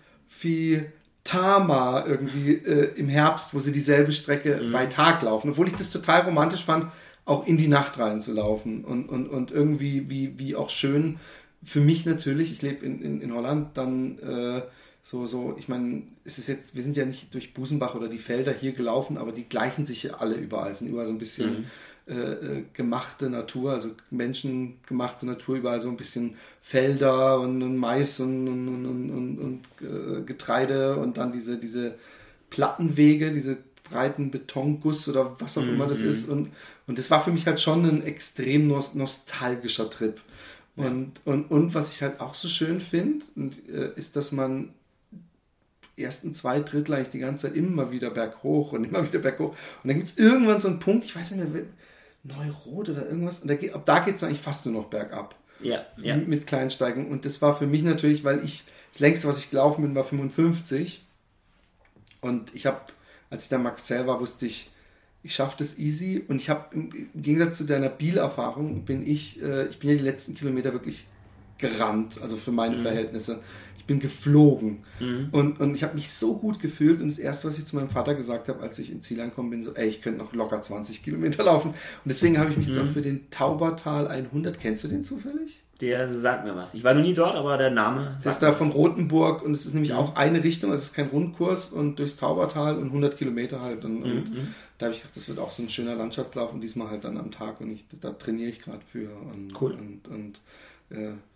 Tama irgendwie äh, im Herbst, wo sie dieselbe Strecke bei Tag laufen, obwohl ich das total romantisch fand, auch in die Nacht reinzulaufen und, und, und irgendwie wie, wie auch schön für mich natürlich, ich lebe in, in, in Holland, dann äh, so, so, ich meine, es ist jetzt, wir sind ja nicht durch Busenbach oder die Felder hier gelaufen, aber die gleichen sich ja alle überall, sind überall so ein bisschen äh, äh, gemachte Natur, also menschengemachte Natur, überall so ein bisschen Felder und, und Mais und, und, und, äh, Getreide und dann diese, diese Plattenwege, diese breiten Betonguss oder was auch immer das ist. Und, und das war für mich halt schon ein extrem nos nostalgischer Trip. Und, und, und was ich halt auch so schön finde, äh, ist, dass man ersten zwei Drittel eigentlich die ganze Zeit immer wieder berghoch und immer wieder berghoch. Und dann gibt es irgendwann so einen Punkt, ich weiß nicht mehr, Neurot oder irgendwas, und da, geht- ab da geht es eigentlich fast nur noch bergab Ja, ja. mit Kleinsteigen. Und das war für mich natürlich, weil ich, das längste, was ich gelaufen bin, war 55. Und ich habe, als ich da Max Zell war, wusste ich, ich schaffe das easy. Und ich habe, im Gegensatz zu deiner Biel-Erfahrung, bin ich, äh, ich bin ja die letzten Kilometer wirklich gerannt, also für meine Verhältnisse. Ich bin geflogen. Und, und ich habe mich so gut gefühlt. Und das Erste, was ich zu meinem Vater gesagt habe, als ich im Ziel angekommen bin, so, ey, ich könnte noch locker 20 Kilometer *laughs* laufen. Und deswegen habe ich mich jetzt auch für den Taubertal 100, kennst du den zufällig? Der sagt mir was. Ich war noch nie dort, aber der Name Das ist da von Rotenburg und es ist nämlich auch eine Richtung, also es ist kein Rundkurs und durchs Taubertal und 100 Kilometer halt. Und, und da habe ich gedacht, das wird auch so ein schöner Landschaftslauf und diesmal halt dann am Tag und ich, da trainiere ich gerade für. Und, Cool. Und, und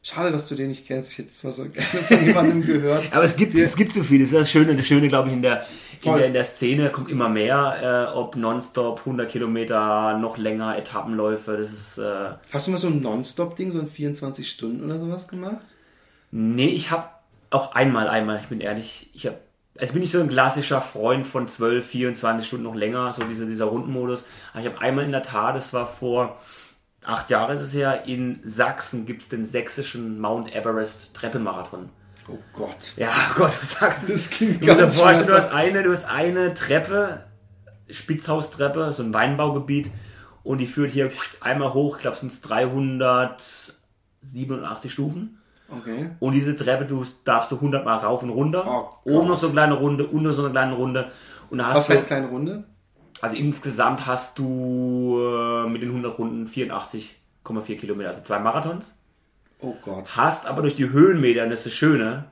schade, dass du den nicht kennst. Ich hätte es mal so *laughs* gerne von jemandem gehört. Aber es gibt, es gibt so viel. Das ist das Schöne. Das Schöne, glaube ich, in der, in der, in der Szene kommt immer mehr, äh, ob nonstop, 100 Kilometer, noch länger, Etappenläufe. Das ist, äh, Hast du mal so ein Non-Stop-Ding, so ein 24 Stunden oder sowas gemacht? nee, ich habe auch einmal, einmal, ich bin ehrlich, ich habe, also bin ich so ein klassischer Freund von 12, 24 Stunden noch länger, so dieser, dieser Rundenmodus. Aber ich habe einmal in der Tat, das war vor acht Jahren ist es her, in Sachsen gibt es den sächsischen Mount Everest Treppenmarathon. Oh Gott. Ja, oh Gott, du sagst es. Das klingt du ganz du schmerzhaft. hast eine, du hast eine Treppe, Spitzhaustreppe, so ein Weinbaugebiet, und die führt hier einmal hoch, ich glaube, es sind 387 Stufen. Okay. Und diese Treppe, du darfst du 100 Mal rauf und runter. Oh Oben noch so eine kleine Runde, unten so eine kleine Runde. Und hast Was du, heißt kleine Runde? Also insgesamt hast du äh, mit den 100 Runden 84,4 Kilometer, also zwei Marathons. Oh Gott. Hast aber durch die Höhenmeter, und das ist das Schöne,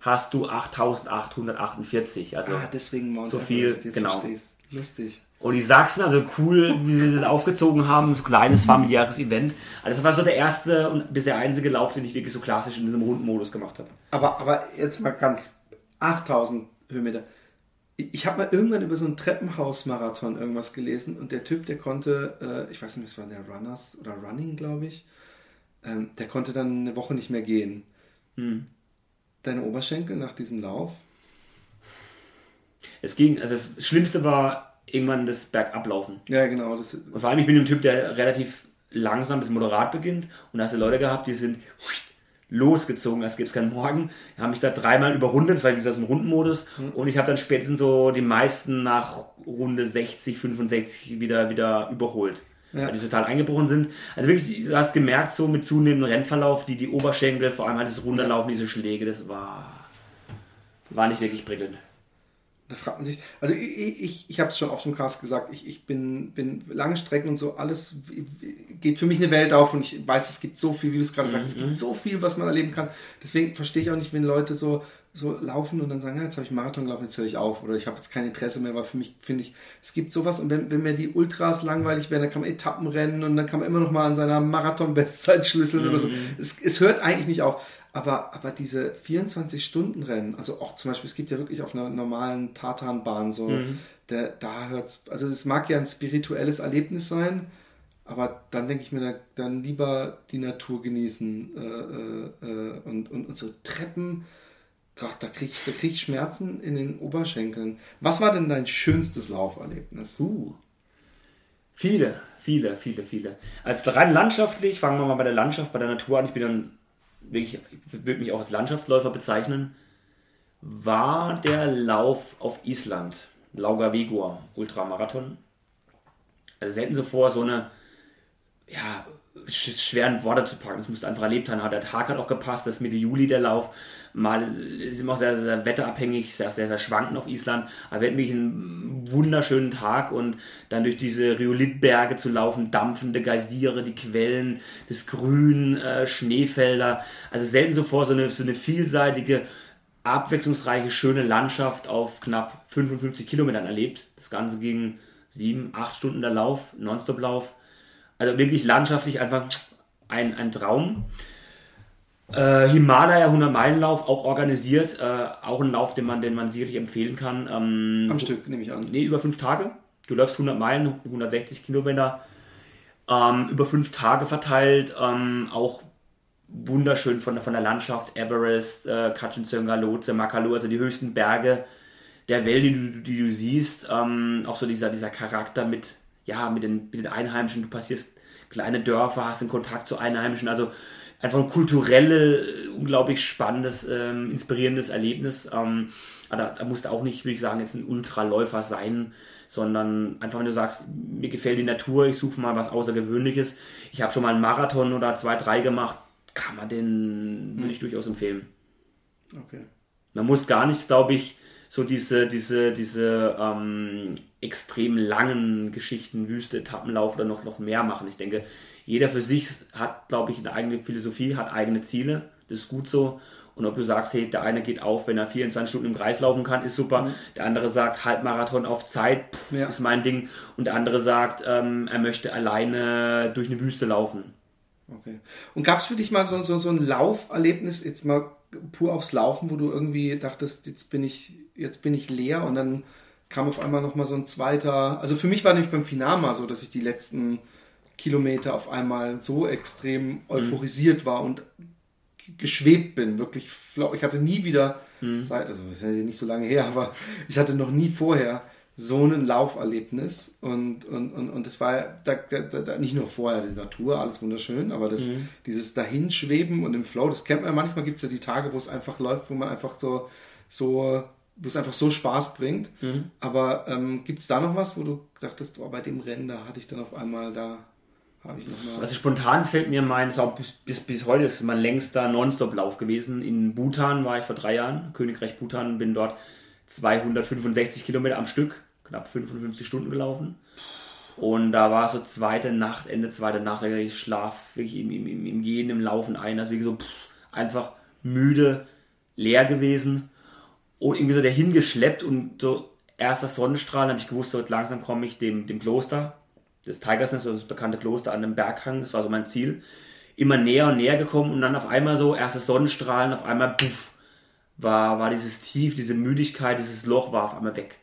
hast du 8848. Also Ah, deswegen Mount so viel, Everest, jetzt genau. versteh's. Lustig. Und die Sachsen, also cool, wie sie das aufgezogen haben, so kleines familiäres Event. Also das war so der erste und bisher einzige Lauf, den ich wirklich so klassisch in diesem Rundenmodus gemacht habe. Aber, aber jetzt mal ganz 8000 Höhenmeter. Ich habe mal irgendwann über so einen Treppenhaus-Marathon irgendwas gelesen und der Typ, der konnte, äh, ich weiß nicht, was war der Runners oder Running, glaube ich, ähm, der konnte dann eine Woche nicht mehr gehen. Deine Oberschenkel nach diesem Lauf? Es ging, also das Schlimmste war irgendwann das Bergablaufen. Ja, genau. Das, Und vor allem, ich bin ein Typ, der relativ langsam bis moderat beginnt. Und da hast du Leute gehabt, die sind losgezogen, als gäbe es keinen Morgen. Haben mich da dreimal überrundet, das war wie gesagt so ein Rundenmodus. Und ich habe dann spätestens so die meisten nach Runde 60, 65 wieder, wieder überholt. Ja. Weil die total eingebrochen sind. Also wirklich, du hast gemerkt, so mit zunehmendem Rennverlauf, die, die Oberschenkel, vor allem halt das Runterlaufen, diese Schläge, das war, war nicht wirklich prickelnd. Da fragt man sich, also ich, ich, ich habe es schon auf dem Cast gesagt, ich, ich bin, bin lange Strecken und so, alles geht für mich eine Welt auf und ich weiß, es gibt so viel, wie du es gerade sagst, es gibt so viel, was man erleben kann. Deswegen verstehe ich auch nicht, wenn Leute so, so laufen und dann sagen, ja, jetzt habe ich Marathon gelaufen, jetzt höre ich auf oder ich habe jetzt kein Interesse mehr, weil für mich finde ich, es gibt sowas und wenn, wenn mir die Ultras langweilig werden, dann kann man Etappen rennen und dann kann man immer noch mal an seiner Marathon-Bestzeit schlüsseln oder so. Es, es hört eigentlich nicht auf. Aber, aber diese 24-Stunden-Rennen, also auch zum Beispiel, es gibt ja wirklich auf einer normalen Tatanbahn so, der, da hört's, also es mag ja ein spirituelles Erlebnis sein, aber dann denke ich mir, da, dann lieber die Natur genießen äh, äh, äh, und, und, und so Treppen, Gott, da krieg, ich, da krieg ich Schmerzen in den Oberschenkeln. Was war denn dein schönstes Lauferlebnis? Uh. Viele, viele, viele, viele. Als rein landschaftlich, fangen wir mal bei der Landschaft, bei der Natur an, ich bin dann wirklich, ich würde mich auch als Landschaftsläufer bezeichnen, war der Lauf auf Island, Laugavegur Ultramarathon. Also selten vor, so eine, ja, sch- schweren Worte zu packen. Es musste einfach erlebt haben. Der Tag hat auch gepasst, das ist Mitte Juli der Lauf. Mal ist immer auch sehr, sehr wetterabhängig, sehr, sehr, sehr schwankend auf Island. Aber wir hatten wirklich einen wunderschönen Tag und dann durch diese Rhyolithberge zu laufen, dampfende Geysire, die Quellen, das Grün, äh, Schneefelder. Also selten so vor, so eine, so eine vielseitige, abwechslungsreiche, schöne Landschaft auf knapp 55 Kilometern erlebt. Das Ganze ging sieben, acht Stunden der Lauf, Nonstop-Lauf. Also wirklich landschaftlich einfach ein, ein Traum. Äh, Himalaya 100 Meilenlauf auch organisiert, äh, auch ein Lauf, den man, den man sicherlich empfehlen kann. Ähm, Am Stück, nehme ich an. nee, über fünf Tage. Du läufst 100 Meilen, 160 Kilometer, ähm, über fünf Tage verteilt, ähm, auch wunderschön von, der- von der Landschaft, Everest, äh, Kachinjunga, Lhotse, Makalu, also die höchsten Berge der Welt, die du, die du siehst, ähm, auch so dieser, dieser Charakter mit, ja, mit den, mit den Einheimischen, du passierst kleine Dörfer, hast den Kontakt zu Einheimischen, also einfach ein kulturell unglaublich spannendes, ähm, inspirierendes Erlebnis. Ähm, aber da, da musst du auch nicht, würde ich sagen, jetzt ein Ultraläufer sein, sondern einfach, wenn du sagst, mir gefällt die Natur, ich suche mal was Außergewöhnliches. Ich habe schon mal einen Marathon oder zwei, drei gemacht, kann man den, würde ich durchaus empfehlen. Okay. Man muss gar nicht, glaube ich, so diese, diese, diese ähm, extrem langen Geschichten, Wüste, Etappenlauf oder noch, noch mehr machen. Ich denke, jeder für sich hat, glaube ich, eine eigene Philosophie, hat eigene Ziele. Das ist gut so. Und ob du sagst, hey, der eine geht auf, wenn er 24 Stunden im Kreis laufen kann, ist super. Der andere sagt, Halbmarathon auf Zeit, pff, Ja. ist mein Ding. Und der andere sagt, ähm, er möchte alleine durch eine Wüste laufen. Okay. Und gab es für dich mal so, so, so ein Lauferlebnis, jetzt mal pur aufs Laufen, wo du irgendwie dachtest, jetzt bin ich, jetzt bin ich leer und dann kam auf einmal nochmal so ein zweiter. Also für mich war nämlich beim Finama so, dass ich die letzten Kilometer auf einmal so extrem euphorisiert war und geschwebt bin, wirklich flau. Ich hatte nie wieder, seit, also das ist ja nicht so lange her, aber ich hatte noch nie vorher so ein Lauferlebnis und, und, und, und das war da, da, da, nicht nur vorher die Natur, alles wunderschön, aber das, dieses Dahinschweben und im Flow, das kennt man ja manchmal, gibt es ja die Tage, wo es einfach läuft, wo man einfach so, so wo es einfach so Spaß bringt. Aber ähm, gibt es da noch was, wo du dachtest, oh, bei dem Rennen, da hatte ich dann auf einmal, da habe ich nochmal. Also spontan fällt mir mein, ist auch bis, bis, bis heute ist mein längster Nonstop-Lauf gewesen. In Bhutan war ich vor drei Jahren, Königreich Bhutan, bin dort 265 Kilometer am Stück, knapp 55 Stunden gelaufen. Und da war so zweite Nacht, Ende zweite Nacht, ich schlaf wirklich im, im, im, Gehen, im Laufen ein, also wirklich so pff, einfach müde, leer gewesen. Und irgendwie so dahin geschleppt und so erster Sonnenstrahl, habe ich gewusst, so langsam komme ich dem, dem Kloster, des Tigers Nest, das bekannte Kloster an dem Berghang, das war so mein Ziel, immer näher und näher gekommen und dann auf einmal so, erste Sonnenstrahlen, auf einmal, puff, war, war dieses Tief, diese Müdigkeit, dieses Loch war auf einmal weg.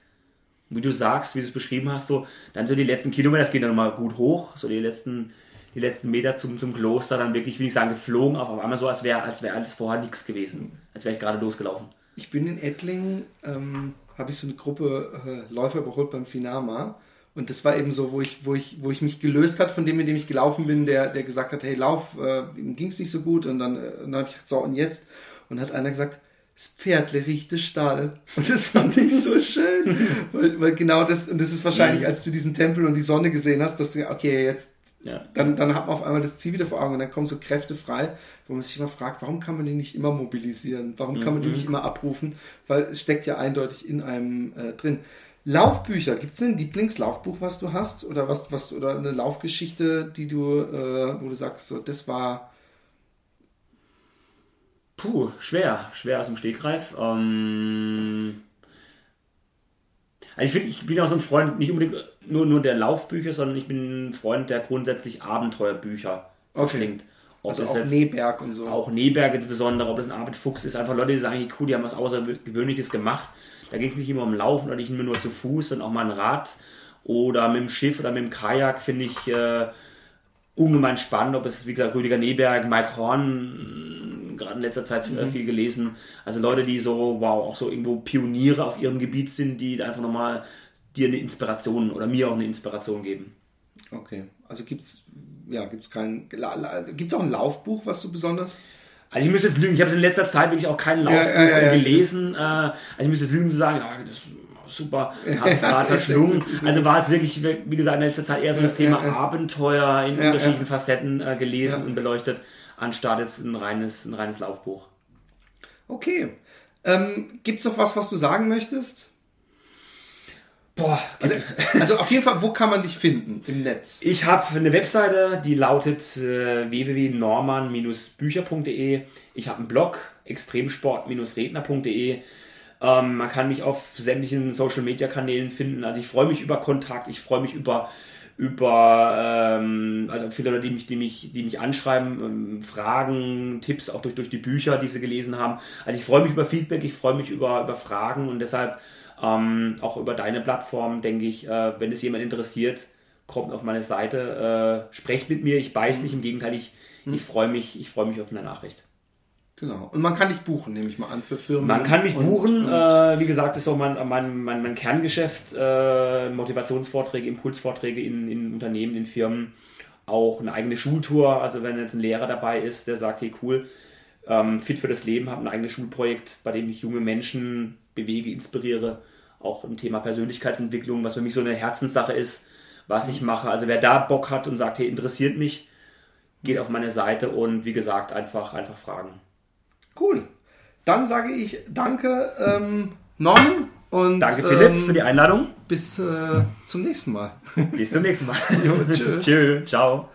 Und wie du sagst, wie du es beschrieben hast, so, dann so die letzten Kilometer, das geht dann mal gut hoch, so die letzten, die letzten Meter zum, zum Kloster, dann wirklich, wie ich sagen, geflogen, auf einmal so, als wäre als wäre alles vorher nichts gewesen, als wäre ich gerade losgelaufen. Ich bin in Ettlingen, ähm, habe ich so eine Gruppe äh, Läufer überholt beim Finama. Und das war eben so, wo ich, wo ich, wo ich mich gelöst hat von dem, mit dem ich gelaufen bin, der, der gesagt hat, hey, lauf, äh, ihm ging es nicht so gut. Und dann, äh, dann habe ich gesagt, so, und jetzt? Und hat einer gesagt, das Pferdle riecht der Stall. Und das fand ich so *laughs* schön. weil, weil genau das, und das ist wahrscheinlich, als du diesen Tempel und die Sonne gesehen hast, dass du, okay, jetzt, Ja. dann, dann hat man auf einmal das Ziel wieder vor Augen und dann kommen so Kräfte frei, wo man sich immer fragt, warum kann man die nicht immer mobilisieren? Warum kann man die nicht immer abrufen? Weil es steckt ja eindeutig in einem äh, drin. Laufbücher, gibt es ein Lieblingslaufbuch, was du hast? Oder was, was, oder eine Laufgeschichte, die du, äh, wo du sagst, so, das war. Puh, schwer, schwer aus dem Stegreif. Ähm, also ich, find, ich bin auch so ein Freund, nicht unbedingt nur, nur der Laufbücher, sondern ich bin ein Freund, der grundsätzlich Abenteuerbücher verschlingt. Ob Also auch jetzt- Neberg und so. auch Neberg insbesondere, ob das ein Fuchs ist, einfach Leute, die sagen, cool, die haben was Außergewöhnliches gemacht. Da ging es nicht immer um Laufen oder nicht immer nur zu Fuß, sondern auch mal ein Rad oder mit dem Schiff oder mit dem Kajak finde ich äh, ungemein spannend, ob es, wie gesagt, Rüdiger Neberg, Mike Horn, gerade in letzter Zeit äh, viel gelesen. Also Leute, die so, wow, auch so irgendwo Pioniere auf ihrem Gebiet sind, die einfach nochmal dir eine Inspiration oder mir auch eine Inspiration geben. Okay. Also gibt's, ja, gibt's kein, gibt's auch ein Laufbuch, was du besonders Also ich müsste jetzt lügen, ich habe in letzter Zeit wirklich auch keinen Laufbuch Ja, ja, ja, gelesen. Äh, also ich müsste jetzt lügen zu sagen, ja, das super, habe ich *laughs* gerade verschlungen. Also war es wirklich, wie gesagt, in letzter Zeit eher so das Thema. Abenteuer in unterschiedlichen. Facetten äh, gelesen und beleuchtet, anstatt jetzt ein reines, ein reines Laufbuch. Okay. Ähm, gibt's noch was, was du sagen möchtest? Boah, Also, *laughs* also auf jeden Fall, wo kann man dich finden im Netz? Ich habe eine Webseite, die lautet äh, www.norman-bücher.de. Ich habe einen Blog, extremsport-redner.de. Ähm, man kann mich auf sämtlichen Social Media Kanälen finden. Also ich freue mich über Kontakt, ich freue mich über über ähm, also viele Leute, die mich, die mich, die mich anschreiben, ähm, Fragen, Tipps auch durch, durch die Bücher, die sie gelesen haben. Also ich freue mich über Feedback, ich freue mich über, über Fragen und deshalb ähm, auch über deine Plattform, denke ich, äh, wenn es jemand interessiert, kommt auf meine Seite, äh, sprecht mit mir, ich beiß nicht, im Gegenteil, ich, ich freue mich, ich freue mich auf eine Nachricht. Genau. Und man kann dich buchen, nehme ich mal an, für Firmen. Man kann mich und- buchen, und- äh, wie gesagt, ist auch mein, mein, mein, mein Kerngeschäft, äh, Motivationsvorträge, Impulsvorträge in, in Unternehmen, in Firmen, auch eine eigene Schultour, also wenn jetzt ein Lehrer dabei ist, der sagt, hey cool, ähm, Fit für das Leben, habe ein eigenes Schulprojekt, bei dem ich junge Menschen bewege, inspiriere, auch im Thema Persönlichkeitsentwicklung, was für mich so eine Herzenssache ist, was ich mache. Also wer da Bock hat und sagt, hey, interessiert mich, geht auf meine Seite und wie gesagt, einfach, einfach fragen. Cool. Dann sage ich danke, ähm, Norman. Und, Danke Philipp ähm, für die Einladung. Bis äh, zum nächsten Mal. Bis zum nächsten Mal. *laughs* Jo, tschö. Tschö. Ciao.